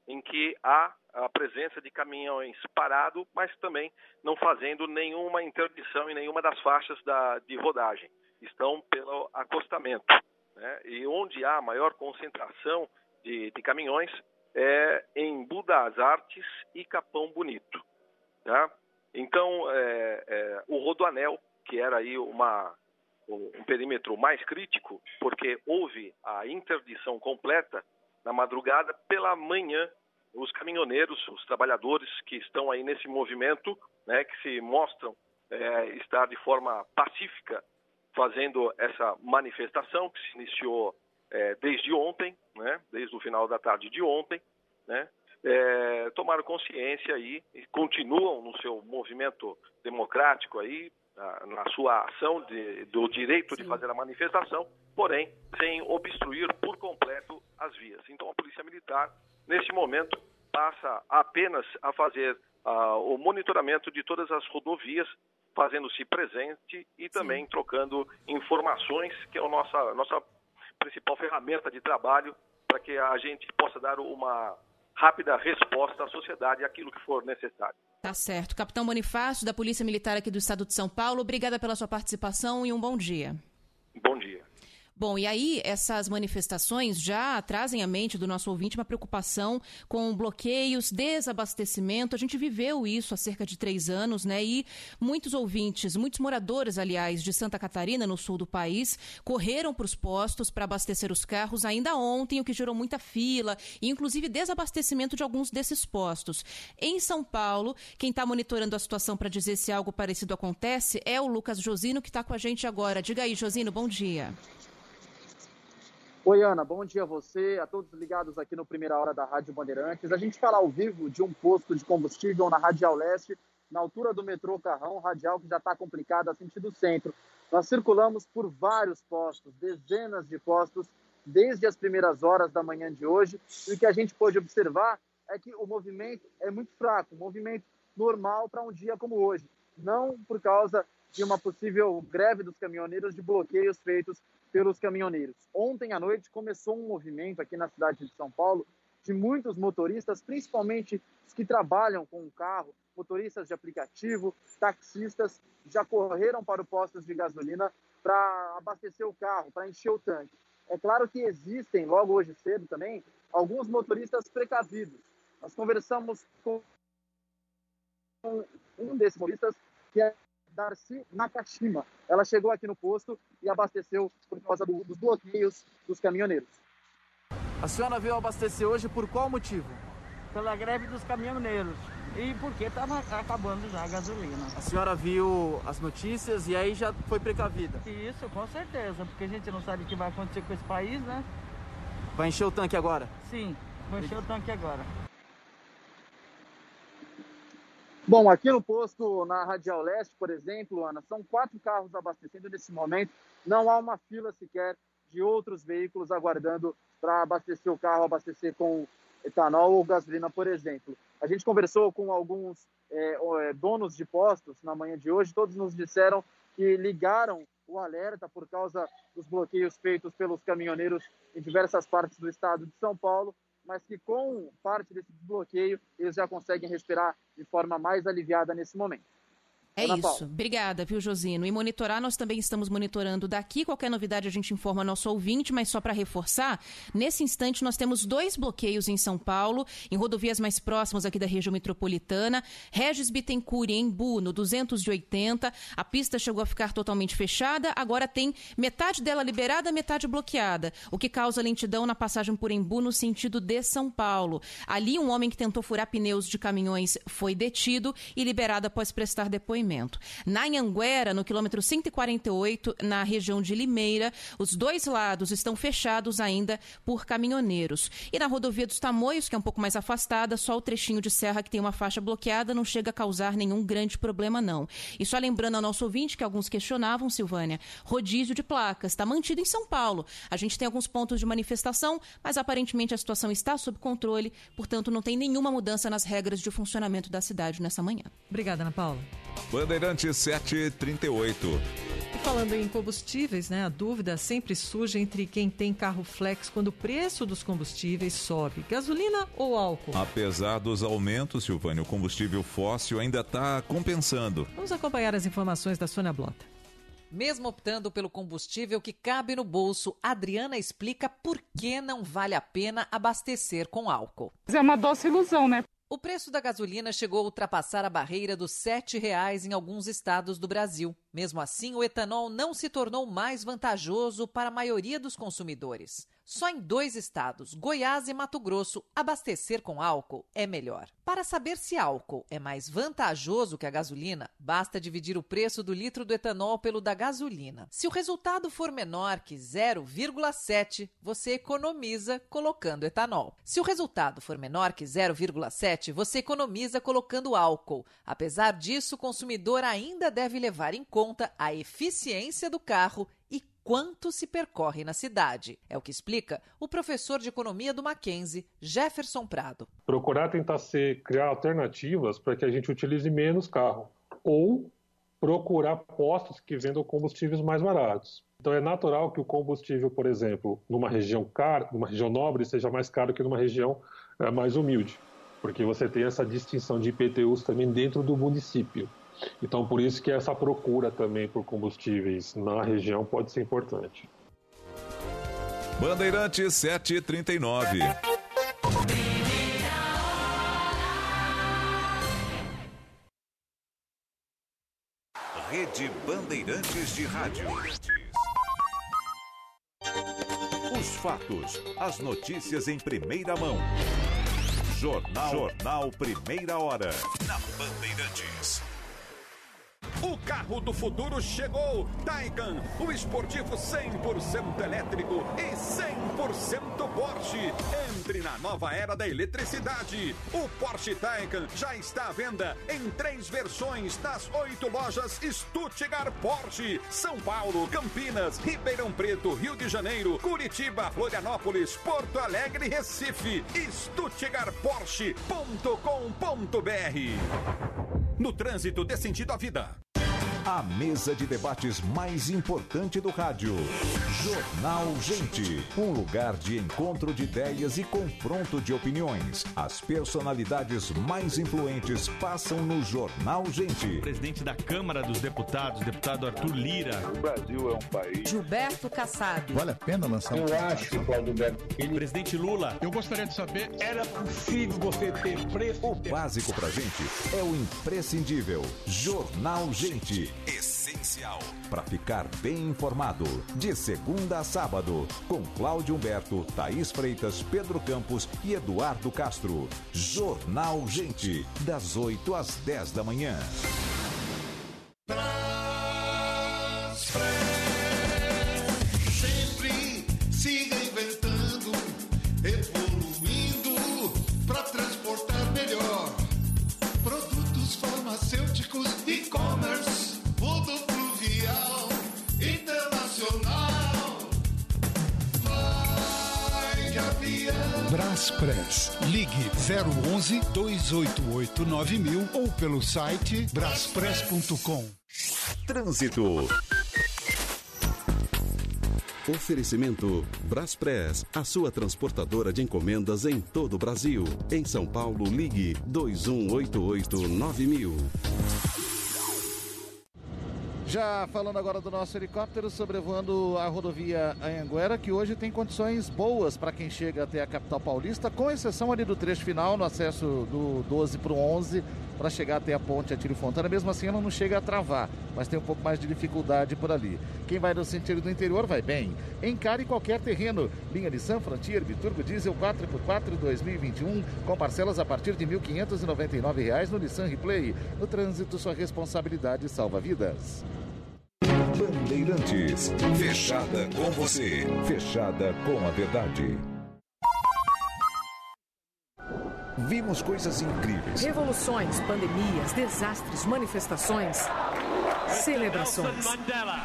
em que há a presença de caminhões parado, mas também não fazendo nenhuma interdição em nenhuma das faixas da, de rodagem. Estão pelo acostamento. Né? E onde há maior concentração de, de caminhões é em Budas Artes e Capão Bonito. Tá? Então, é, é, o Rodoanel, que era aí uma, um perímetro mais crítico, porque houve a interdição completa na madrugada, pela manhã, os caminhoneiros, os trabalhadores que estão aí nesse movimento, né, que se mostram é, estar de forma pacífica fazendo essa manifestação que se iniciou é, desde ontem, né, desde o final da tarde de ontem, né, é, tomaram consciência aí e continuam no seu movimento democrático aí, na, na sua ação de, do direito Sim. de fazer a manifestação, porém sem obstruir por completo as vias. Então a Polícia Militar, nesse momento, passa apenas a fazer uh, o monitoramento de todas as rodovias, fazendo-se presente e também Sim. trocando informações, que é a nossa, nossa principal ferramenta de trabalho para que a gente possa dar uma rápida resposta à sociedade, aquilo que for necessário. Tá certo. Capitão Bonifácio, da Polícia Militar aqui do Estado de São Paulo, obrigada pela sua participação e um bom dia. Bom dia. Bom, e aí essas manifestações já trazem à mente do nosso ouvinte uma preocupação com bloqueios, desabastecimento. A gente viveu isso há cerca de três anos, né? E muitos ouvintes, muitos moradores, aliás, de Santa Catarina, no sul do país, correram para os postos para abastecer os carros ainda ontem, o que gerou muita fila e, inclusive, desabastecimento de alguns desses postos. Em São Paulo, quem está monitorando a situação para dizer se algo parecido acontece é o Lucas Josino, que está com a gente agora. Diga aí, Josino, bom dia. Oi, Ana, bom dia a você, a todos ligados aqui no Primeira Hora da Rádio Bandeirantes. A gente fala ao vivo de um posto de combustível na Radial Leste, na altura do metrô Carrão, radial que já está complicada sentido centro. Nós circulamos por vários postos, dezenas de postos, desde as primeiras horas da manhã de hoje. E o que a gente pôde observar é que o movimento é muito fraco, um movimento normal para um dia como hoje. Não por causa de uma possível greve dos caminhoneiros de bloqueios feitos pelos caminhoneiros. Ontem à noite começou um movimento aqui na cidade de São Paulo de muitos motoristas, principalmente os que trabalham com o carro, motoristas de aplicativo, taxistas, já correram para o postos de gasolina para abastecer o carro, para encher o tanque. É claro que existem, logo hoje cedo também, alguns motoristas precavidos. Nós conversamos com um desses motoristas, que é Darcy Nakashima. Ela chegou aqui no posto e abasteceu por causa do, dos bloqueios dos caminhoneiros. A senhora veio abastecer hoje por qual motivo? Pela greve dos caminhoneiros. E porque estava acabando já a gasolina. A senhora viu as notícias e aí já foi precavida? Isso, com certeza, porque a gente não sabe o que vai acontecer com esse país, né? Vai encher o tanque agora? Sim, vou encher o tanque agora. Bom, aqui no posto na Radial Leste, por exemplo, Ana, são quatro carros abastecendo nesse momento. Não há uma fila sequer de outros veículos aguardando para abastecer o carro, abastecer com etanol ou gasolina, por exemplo. A gente conversou com alguns é, é donos de postos na manhã de hoje, todos nos disseram que ligaram o alerta por causa dos bloqueios feitos pelos caminhoneiros em diversas partes do estado de São Paulo mas que com parte desse desbloqueio eles já conseguem respirar de forma mais aliviada nesse momento. É Ana isso. Paula. Obrigada, viu, Josino? E monitorar, nós também estamos monitorando daqui. Qualquer novidade a gente informa nosso ouvinte, mas só para reforçar, nesse instante nós temos dois bloqueios em São Paulo, em rodovias mais próximas aqui da região metropolitana. Regis Bittencourt em Embu, no 280. A pista chegou a ficar totalmente fechada, agora tem metade dela liberada, metade bloqueada, o que causa lentidão na passagem por Embu no sentido de São Paulo. Ali, um homem que tentou furar pneus de caminhões foi detido e liberado após prestar depoimento Na Anhanguera, no quilômetro 148, na região de Limeira, os dois lados estão fechados ainda por caminhoneiros. E na rodovia dos Tamoios, que é um pouco mais afastada, só o trechinho de serra que tem uma faixa bloqueada não chega a causar nenhum grande problema, não. E só lembrando ao nosso ouvinte que alguns questionavam, Silvânia, rodízio de placas está mantido em São Paulo. A gente tem alguns pontos de manifestação, mas aparentemente a situação está sob controle, portanto não tem nenhuma mudança nas regras de funcionamento da cidade nessa manhã. Obrigada, Ana Paula. Bandeirantes 738. E falando em combustíveis, né, a dúvida sempre surge entre quem tem carro flex quando o preço dos combustíveis sobe, gasolina ou álcool. Apesar dos aumentos, Silvânia, o combustível fóssil ainda está compensando. Vamos acompanhar as informações da Sônia Blota. Mesmo optando pelo combustível que cabe no bolso, Adriana explica por que não vale a pena abastecer com álcool. É uma doce ilusão, né? O preço da gasolina chegou a ultrapassar a barreira dos R$ 7,00 em alguns estados do Brasil. Mesmo assim, o etanol não se tornou mais vantajoso para a maioria dos consumidores. Só em dois estados, Goiás e Mato Grosso, abastecer com álcool é melhor. Para saber se álcool é mais vantajoso que a gasolina, basta dividir o preço do litro do etanol pelo da gasolina. Se o resultado for menor que 0,7, você economiza colocando etanol. Se o resultado for menor que 0,7, você economiza colocando álcool. Apesar disso, o consumidor ainda deve levar em conta a eficiência do carro e quanto se percorre na cidade. É o que explica o professor de economia do Mackenzie, Jefferson Prado. Procurar tentar ser, criar alternativas para que a gente utilize menos carro ou procurar postos que vendam combustíveis mais baratos. Então é natural que o combustível, por exemplo, numa região cara, numa região nobre, seja mais caro que numa região é, mais humilde, porque você tem essa distinção de IPTUs também dentro do município. Então, por isso que essa procura também por combustíveis na região pode ser importante. Bandeirantes 739. Rede Bandeirantes de Rádio. Os fatos, as notícias em primeira mão. Jornal, Jornal Primeira Hora. Na Bandeirantes. O carro do futuro chegou! Taycan, o esportivo 100% elétrico e 100% Porsche. Entre na nova era da eletricidade. O Porsche Taycan já está à venda em três versões nas oito lojas Stuttgart Porsche. São Paulo, Campinas, Ribeirão Preto, Rio de Janeiro, Curitiba, Florianópolis, Porto Alegre Recife. stuttgartporsche.com.br No trânsito dê sentido à vida. A mesa de debates mais importante do rádio. Jornal Gente. Um lugar de encontro de ideias e confronto de opiniões. As personalidades mais influentes passam no Jornal Gente. Presidente da Câmara dos Deputados, deputado Arthur Lira. O Brasil é um país. Gilberto Kassab. Vale a pena lançar Eu acho, Claudio Berto, que ele... Presidente Lula. Eu gostaria de saber. Era possível você ter preço. O básico pra gente é o imprescindível. Jornal Gente. Essencial. Para ficar bem informado. De segunda a sábado. Com Cláudio Humberto, Thaís Freitas, Pedro Campos e Eduardo Castro. Jornal Gente. Das 8 às 10 da manhã. 011 288 9000 ou pelo site braspress.com. Trânsito. Oferecimento Braspress, a sua transportadora de encomendas em todo o Brasil. Em São Paulo, ligue 2188-9000. Já falando agora do nosso helicóptero sobrevoando a rodovia Anhanguera, que hoje tem condições boas para quem chega até a capital paulista, com exceção ali do trecho final, no acesso do 12 para o 11, para chegar até a ponte Atílio Fontana. Mesmo assim, ela não chega a travar, mas tem um pouco mais de dificuldade por ali. Quem vai no sentido do interior vai bem. Encare qualquer terreno. Linha de San Frontier Biturbo Diesel 4x4 2021 com parcelas a partir de R$ 1.599 no Nissan Replay. No trânsito, sua responsabilidade salva vidas. Bandeirantes, fechada com você, fechada com a verdade. Vimos coisas incríveis. Revoluções, pandemias, desastres, manifestações, celebrações.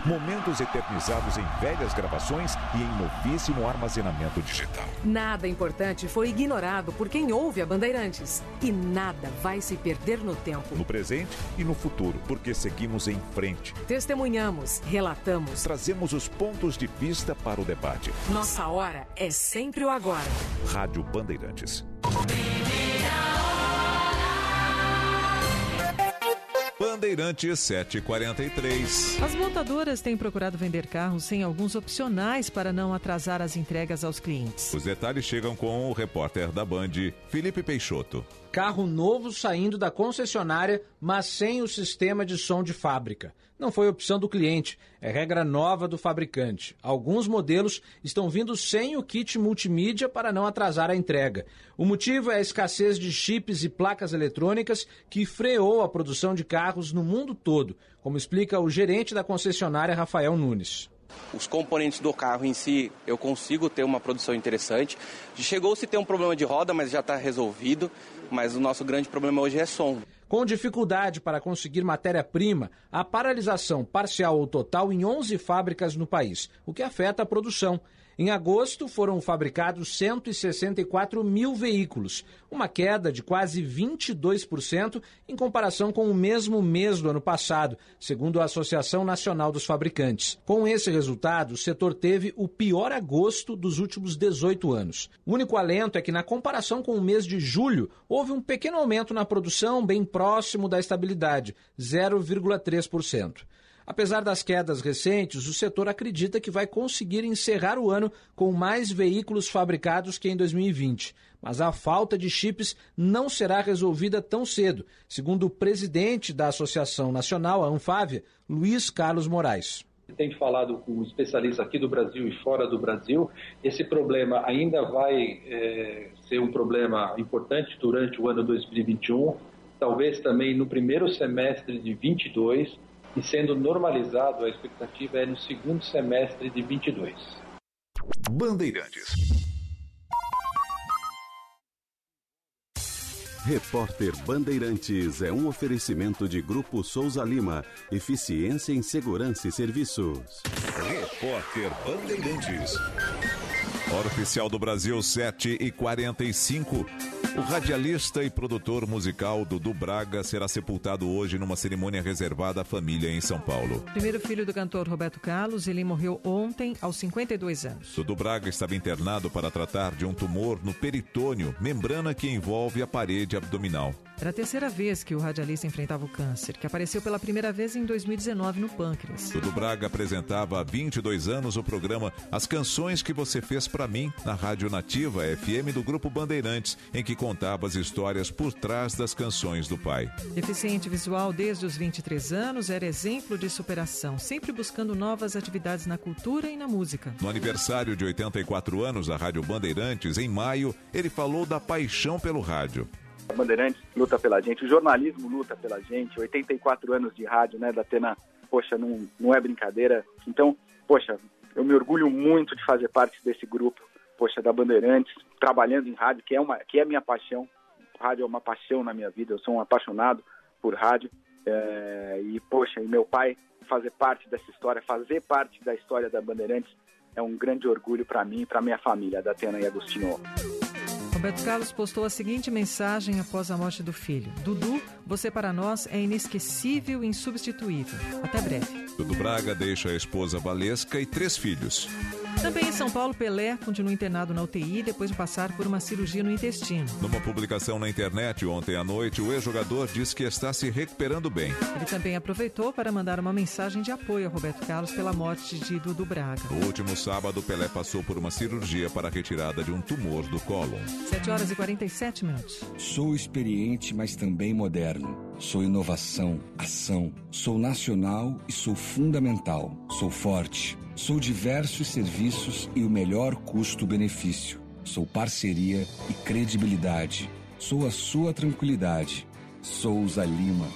Momentos eternizados em velhas gravações e em novíssimo armazenamento digital. Nada importante foi ignorado por quem ouve a Bandeirantes. E nada vai se perder no tempo. No presente e no futuro, porque seguimos em frente. Testemunhamos, relatamos. Trazemos os pontos de vista para o debate. Nossa hora é sempre o agora. Rádio Bandeirantes. Bandeirantes 743. As montadoras têm procurado vender carros sem alguns opcionais para não atrasar as entregas aos clientes. Os detalhes chegam com o repórter da Band, Felipe Peixoto. Carro novo saindo da concessionária, mas sem o sistema de som de fábrica. Não foi opção do cliente, é regra nova do fabricante. Alguns modelos estão vindo sem o kit multimídia para não atrasar a entrega. O motivo é a escassez de chips e placas eletrônicas que freou a produção de carros no mundo todo, como explica o gerente da concessionária Rafael Nunes. Os componentes do carro em si, eu consigo ter uma produção interessante. Chegou-se ter um problema de roda, mas já está resolvido. Mas o nosso grande problema hoje é som. Com dificuldade para conseguir matéria-prima, a paralisação parcial ou total em 11 fábricas no país, o que afeta a produção. Em agosto, foram fabricados 164 mil veículos, uma queda de quase 22% em comparação com o mesmo mês do ano passado, segundo a Associação Nacional dos Fabricantes. Com esse resultado, o setor teve o pior agosto dos últimos 18 anos. O único alento é que, na comparação com o mês de julho, houve um pequeno aumento na produção, bem próximo da estabilidade, 0,3%. Apesar das quedas recentes, o setor acredita que vai conseguir encerrar o ano com mais veículos fabricados que em 2020. Mas a falta de chips não será resolvida tão cedo, segundo o presidente da Associação Nacional, a Anfávia, Luiz Carlos Moraes tem falado com especialistas aqui do Brasil e fora do Brasil, esse problema ainda vai é, ser um problema importante durante o ano 2021, talvez também no primeiro semestre de 22 e sendo normalizado, a expectativa é no segundo semestre de 22. Bandeirantes. Repórter Bandeirantes é um oferecimento de Grupo Souza Lima. Eficiência em Segurança e Serviços. Repórter Bandeirantes. Hora oficial do Brasil, 7 e 45 o radialista e produtor musical Dudu Braga será sepultado hoje numa cerimônia reservada à família em São Paulo. Primeiro filho do cantor Roberto Carlos, ele morreu ontem aos 52 anos. Dudu Braga estava internado para tratar de um tumor no peritônio, membrana que envolve a parede abdominal. Era a terceira vez que o radialista enfrentava o câncer, que apareceu pela primeira vez em 2019 no pâncreas. Dudu Braga apresentava há 22 anos o programa As Canções que Você Fez para Mim, na Rádio Nativa FM do Grupo Bandeirantes, em que contava as histórias por trás das canções do pai. Deficiente visual desde os 23 anos, era exemplo de superação, sempre buscando novas atividades na cultura e na música. No aniversário de 84 anos da Rádio Bandeirantes, em maio, ele falou da paixão pelo rádio. A Bandeirantes luta pela gente, o jornalismo luta pela gente, 84 anos de rádio, né, da Atena, poxa, não, não é brincadeira. Então, poxa, eu me orgulho muito de fazer parte desse grupo, poxa, da Bandeirantes, trabalhando em rádio, que é uma, que é minha paixão. Rádio é uma paixão na minha vida, eu sou um apaixonado por rádio. É, e, poxa, e meu pai fazer parte dessa história, fazer parte da história da Bandeirantes, é um grande orgulho para mim e para minha família, da Atena e Agostinho. Roberto Carlos postou a seguinte mensagem após a morte do filho: Dudu, você para nós é inesquecível e insubstituível. Até breve. Dudu Braga deixa a esposa Valesca e três filhos. Também em São Paulo, Pelé continua internado na UTI depois de passar por uma cirurgia no intestino. Numa publicação na internet ontem à noite, o ex-jogador disse que está se recuperando bem. Ele também aproveitou para mandar uma mensagem de apoio a Roberto Carlos pela morte de Dudu Braga. No último sábado, Pelé passou por uma cirurgia para a retirada de um tumor do cólon. 7 horas e 47 minutos. Sou experiente, mas também moderno. Sou inovação, ação. Sou nacional e sou fundamental. Sou forte. Sou diversos serviços e o melhor custo-benefício. Sou parceria e credibilidade. Sou a sua tranquilidade. Souza Lima.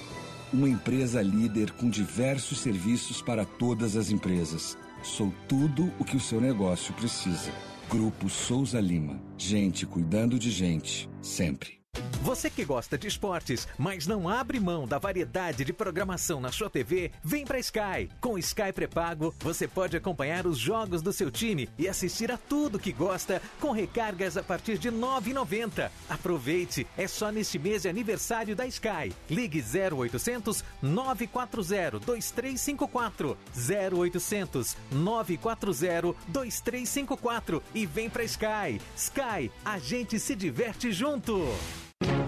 Uma empresa líder com diversos serviços para todas as empresas. Sou tudo o que o seu negócio precisa. Grupo Souza Lima. Gente cuidando de gente, sempre. Você que gosta de esportes, mas não abre mão da variedade de programação na sua TV, vem pra Sky. Com Sky pré-pago, você pode acompanhar os jogos do seu time e assistir a tudo que gosta com recargas a partir de R$ 9,90. Aproveite, é só neste mês de aniversário da Sky. Ligue 0800 940 2354 0800 940 2354 e vem pra Sky. Sky, a gente se diverte junto.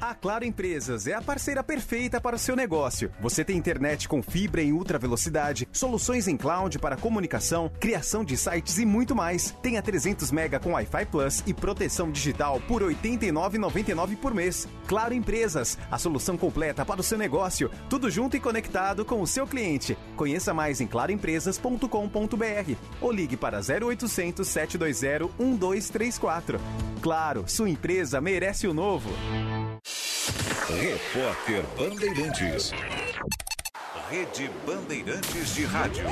A Claro Empresas é a parceira perfeita para o seu negócio. Você tem internet com fibra em ultra velocidade, soluções em cloud para comunicação, criação de sites e muito mais. Tenha 300 mega com Wi-Fi Plus e proteção digital por R$ 89,99 por mês. Claro Empresas, a solução completa para o seu negócio, tudo junto e conectado com o seu cliente. Conheça mais em claroempresas.com.br ou ligue para 0800 720 1234. Claro, sua empresa merece o novo. Repórter Bandeirantes. Rede Bandeirantes de Rádio.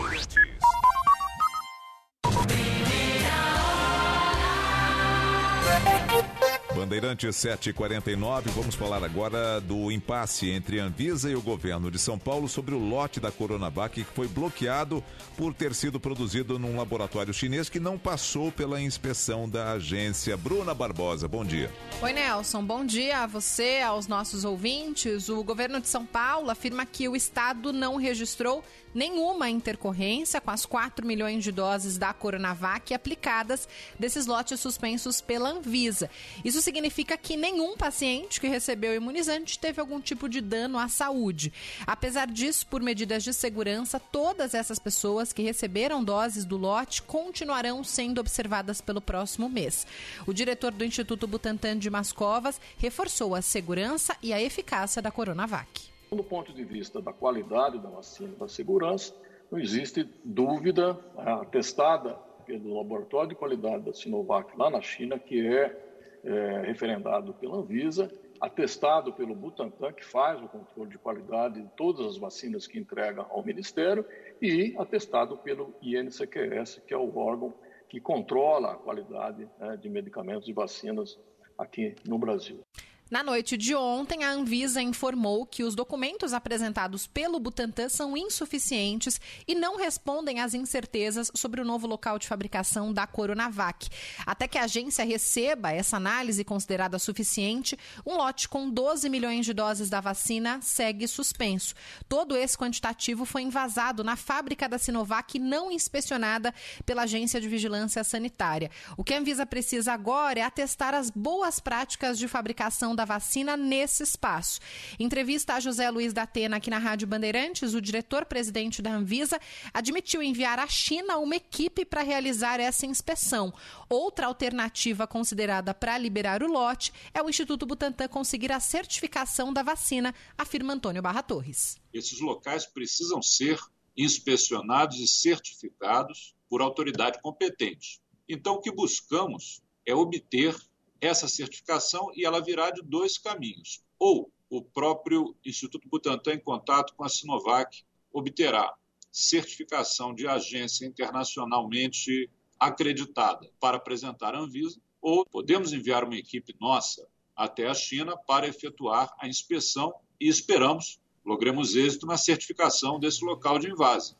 Bandeirantes 749, vamos falar agora do impasse entre a Anvisa e o governo de São Paulo sobre o lote da Coronavac que foi bloqueado por ter sido produzido num laboratório chinês que não passou pela inspeção da agência. Bruna Barbosa, bom dia. Oi, Nelson, bom dia a você, aos nossos ouvintes. O governo de São Paulo afirma que o estado não registrou nenhuma intercorrência com as 4 milhões de doses da Coronavac aplicadas desses lotes suspensos pela Anvisa. Isso significa que nenhum paciente que recebeu imunizante teve algum tipo de dano à saúde. Apesar disso, por medidas de segurança, todas essas pessoas que receberam doses do lote continuarão sendo observadas pelo próximo mês. O diretor do Instituto Butantan de Mascovas reforçou a segurança e a eficácia da Coronavac. Do ponto de vista da qualidade da vacina, da segurança, não existe dúvida atestada pelo laboratório de qualidade da Sinovac lá na China, que é, é referendado pela Anvisa, atestado pelo Butantan, que faz o controle de qualidade de todas as vacinas que entrega ao Ministério, e atestado pelo INCQS, que é o órgão que controla a qualidade né, de medicamentos e vacinas aqui no Brasil. Na noite de ontem, a Anvisa informou que os documentos apresentados pelo Butantan são insuficientes e não respondem às incertezas sobre o novo local de fabricação da Coronavac. Até que a agência receba essa análise considerada suficiente, um lote com 12 milhões de doses da vacina segue suspenso. Todo esse quantitativo foi invasado na fábrica da Sinovac não inspecionada pela Agência de Vigilância Sanitária. O que a Anvisa precisa agora é atestar as boas práticas de fabricação da vacina nesse espaço. Entrevista a José Luiz da Atena aqui na Rádio Bandeirantes, o diretor-presidente da Anvisa admitiu enviar à China uma equipe para realizar essa inspeção. Outra alternativa considerada para liberar o lote é o Instituto Butantan conseguir a certificação da vacina, afirma Antônio Barra Torres. Esses locais precisam ser inspecionados e certificados por autoridade competente. Então, o que buscamos é obter essa certificação e ela virá de dois caminhos. Ou o próprio Instituto Butantan, em contato com a Sinovac, obterá certificação de agência internacionalmente acreditada para apresentar à Anvisa, ou podemos enviar uma equipe nossa até a China para efetuar a inspeção e esperamos logremos êxito na certificação desse local de invase.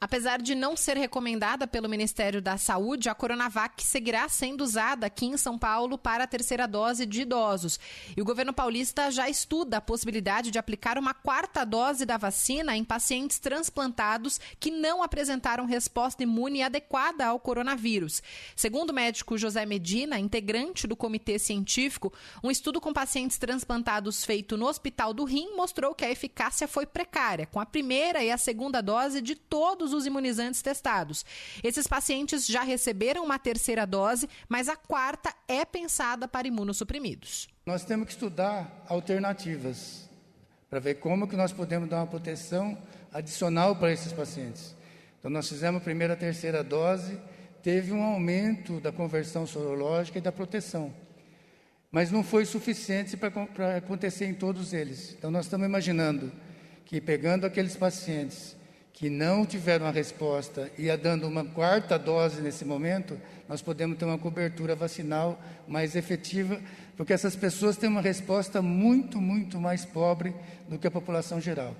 Apesar de não ser recomendada pelo Ministério da Saúde, a Coronavac seguirá sendo usada aqui em São Paulo para a terceira dose de idosos. E o governo paulista já estuda a possibilidade de aplicar uma quarta dose da vacina em pacientes transplantados que não apresentaram resposta imune adequada ao coronavírus. Segundo o médico José Medina, integrante do comitê científico, um estudo com pacientes transplantados feito no Hospital do Rim mostrou que a eficácia foi precária, com a primeira e a segunda dose de todos os imunizantes testados. Esses pacientes já receberam uma terceira dose, mas a quarta é pensada para imunossuprimidos. Nós temos que estudar alternativas para ver como que nós podemos dar uma proteção adicional para esses pacientes. Então nós fizemos a primeira a terceira dose, teve um aumento da conversão sorológica e da proteção. Mas não foi suficiente para acontecer em todos eles. Então nós estamos imaginando que pegando aqueles pacientes que não tiveram a resposta e a dando uma quarta dose nesse momento, nós podemos ter uma cobertura vacinal mais efetiva, porque essas pessoas têm uma resposta muito, muito mais pobre do que a população geral.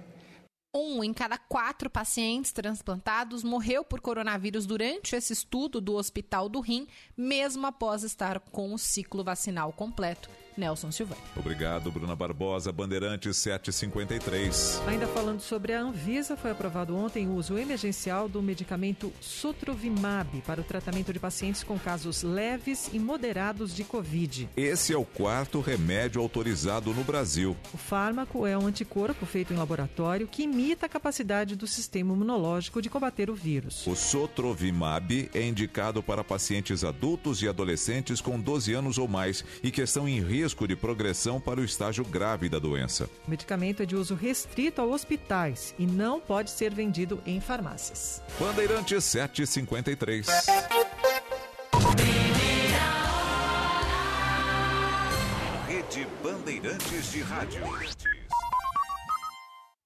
Um em cada quatro pacientes transplantados morreu por coronavírus durante esse estudo do Hospital do Rim, mesmo após estar com o ciclo vacinal completo. Nelson Silvani. Obrigado, Bruna Barbosa, Bandeirantes 753. Ainda falando sobre a Anvisa, foi aprovado ontem o uso emergencial do medicamento Sotrovimab para o tratamento de pacientes com casos leves e moderados de Covid. Esse é o quarto remédio autorizado no Brasil. O fármaco é um anticorpo feito em laboratório que imita a capacidade do sistema imunológico de combater o vírus. O Sotrovimab é indicado para pacientes adultos e adolescentes com 12 anos ou mais e que estão em risco de progressão para o estágio grave da doença. O medicamento é de uso restrito a hospitais e não pode ser vendido em farmácias. Bandeirantes 753. Rede Bandeirantes de Rádio.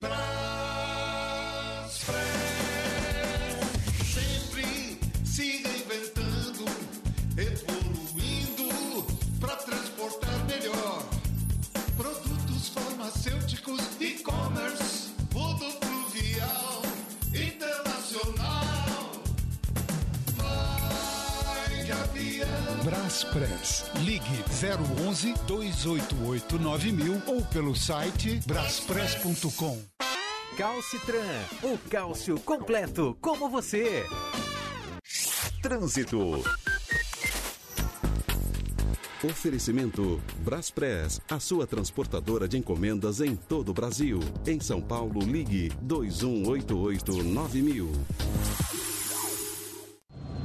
Sempre Braspress. Ligue 011 288 9000 ou pelo site braspress.com. Calcitran, o cálcio completo como você. Trânsito. Oferecimento Braspress, a sua transportadora de encomendas em todo o Brasil. Em São Paulo, ligue 2188-9000.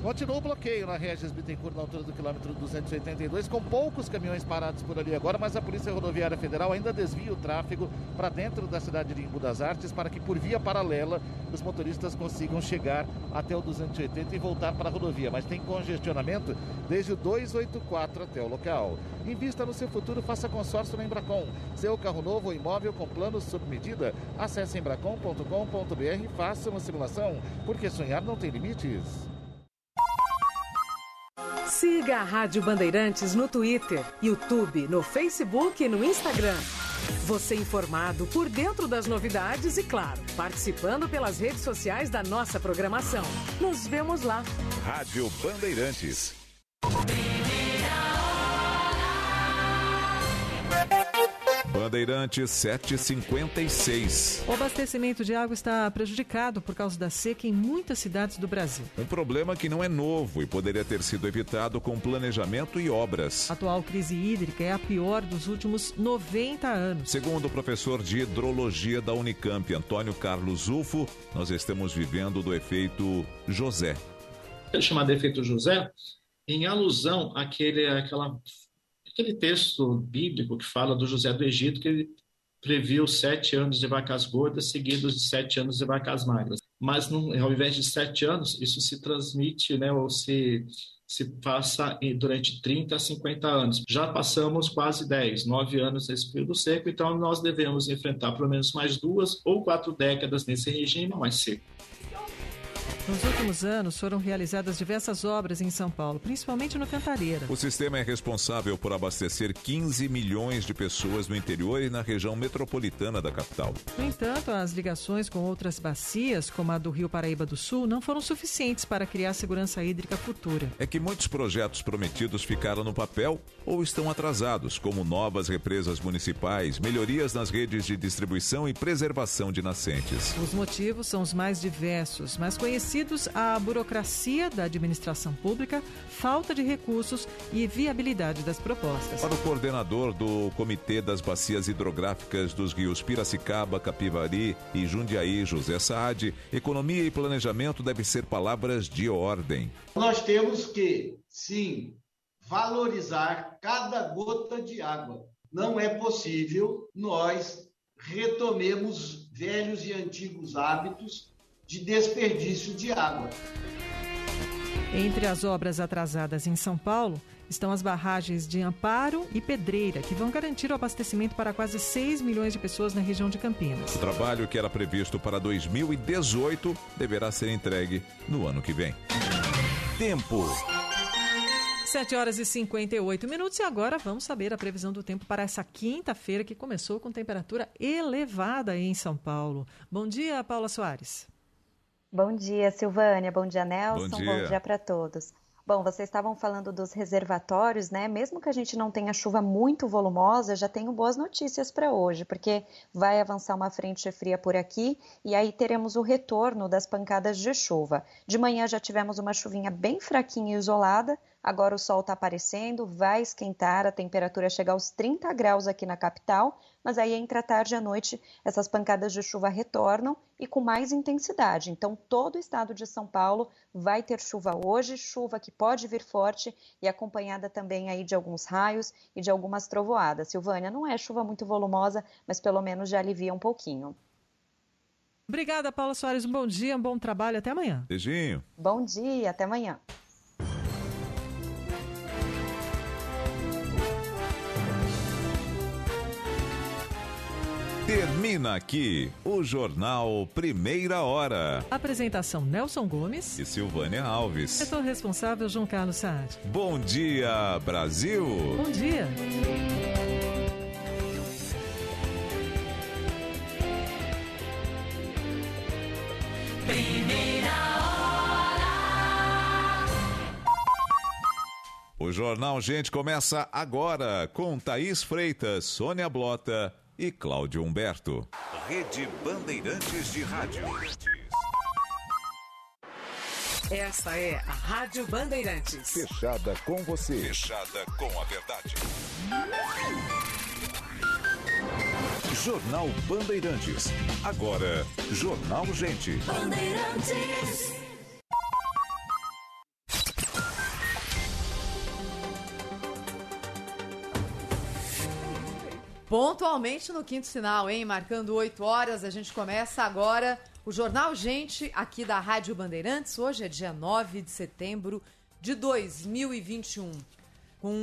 Continua o bloqueio na Regis Bittencourt, na altura do quilômetro 282, com poucos caminhões parados por ali agora, mas a Polícia Rodoviária Federal ainda desvia o tráfego para dentro da cidade de Embu das Artes para que, por via paralela, os motoristas consigam chegar até o 280 e voltar para a rodovia. Mas tem congestionamento desde o 284 até o local. Invista no seu futuro, faça consórcio na Embracon. Seu carro novo ou imóvel com planos sob medida. Acesse embracon.com.br e faça uma simulação, porque sonhar não tem limites. Siga a Rádio Bandeirantes no Twitter, YouTube, no Facebook e no Instagram. Você informado por dentro das novidades e, claro, participando pelas redes sociais da nossa programação. Nos vemos lá. Rádio Bandeirantes. Bandeirantes 756. O abastecimento de água está prejudicado por causa da seca em muitas cidades do Brasil. Um problema que não é novo e poderia ter sido evitado com planejamento e obras. A atual crise hídrica é a pior dos últimos 90 anos. Segundo o professor de hidrologia da Unicamp, Antônio Carlos Ufo, nós estamos vivendo do efeito José. É chamado efeito José em alusão àquele, àquela aquele texto bíblico que fala do José do Egito, que ele previu sete anos de vacas gordas seguidos de sete anos de vacas magras. mas não, ao invés de sete anos, isso se transmite, né, ou se, se passa durante 30 a 50 anos. Já passamos quase 10, 9 anos nesse período seco, então nós devemos enfrentar pelo menos mais duas ou quatro décadas nesse regime mais seco. Nos últimos anos foram realizadas diversas obras em São Paulo, principalmente no Cantareira. O sistema é responsável por abastecer 15 milhões de pessoas no interior e na região metropolitana da capital. No entanto, as ligações com outras bacias, como a do Rio Paraíba do Sul, não foram suficientes para criar segurança hídrica futura. É que muitos projetos prometidos ficaram no papel ou estão atrasados, como novas represas municipais, melhorias nas redes de distribuição e preservação de nascentes. Os motivos são os mais diversos, mas conhecidos a burocracia da administração pública, falta de recursos e viabilidade das propostas. Para o coordenador do Comitê das Bacias Hidrográficas dos rios Piracicaba, Capivari e Jundiaí, José Saad, economia e planejamento devem ser palavras de ordem. Nós temos que, sim, valorizar cada gota de água. Não é possível nós retomemos velhos e antigos hábitos de desperdício de água. Entre as obras atrasadas em São Paulo estão as barragens de Amparo e Pedreira, que vão garantir o abastecimento para quase 6 milhões de pessoas na região de Campinas. O trabalho que era previsto para 2018 deverá ser entregue no ano que vem. Tempo. 7 horas e 58 minutos e agora vamos saber a previsão do tempo para essa quinta-feira que começou com temperatura elevada em São Paulo. Bom dia, Paula Soares. Bom dia, Silvânia. Bom dia, Nelson. Bom dia, dia para todos. Bom, vocês estavam falando dos reservatórios, né? Mesmo que a gente não tenha chuva muito volumosa, já tenho boas notícias para hoje, porque vai avançar uma frente fria por aqui e aí teremos o retorno das pancadas de chuva. De manhã já tivemos uma chuvinha bem fraquinha e isolada, agora o sol está aparecendo, vai esquentar, a temperatura chega aos 30 graus aqui na capital, mas aí entre a tarde e a noite essas pancadas de chuva retornam e com mais intensidade. Então todo o estado de São Paulo vai ter chuva hoje, chuva que pode vir forte e acompanhada também aí de alguns raios e de algumas trovoadas. Silvânia, não é chuva muito volumosa, mas pelo menos já alivia um pouquinho. Obrigada, Paula Soares. Um bom dia, um bom trabalho. Até amanhã. Beijinho. Bom dia, até amanhã. Termina aqui o Jornal Primeira Hora. Apresentação Nelson Gomes e Silvânia Alves. Setor responsável João Carlos Saad. Bom dia, Brasil. Bom dia. Primeira hora. O Jornal Gente começa agora com Thaís Freitas, Sônia Blota e Cláudio Humberto. Rede Bandeirantes de Rádio. Essa é a Rádio Bandeirantes. Fechada com você. Fechada com a verdade. Jornal Bandeirantes. Agora, Jornal Gente. Bandeirantes. Pontualmente no quinto sinal, hein? Marcando 8 horas, a gente começa agora o Jornal Gente aqui da Rádio Bandeirantes. Hoje é dia 9 de setembro de 2021.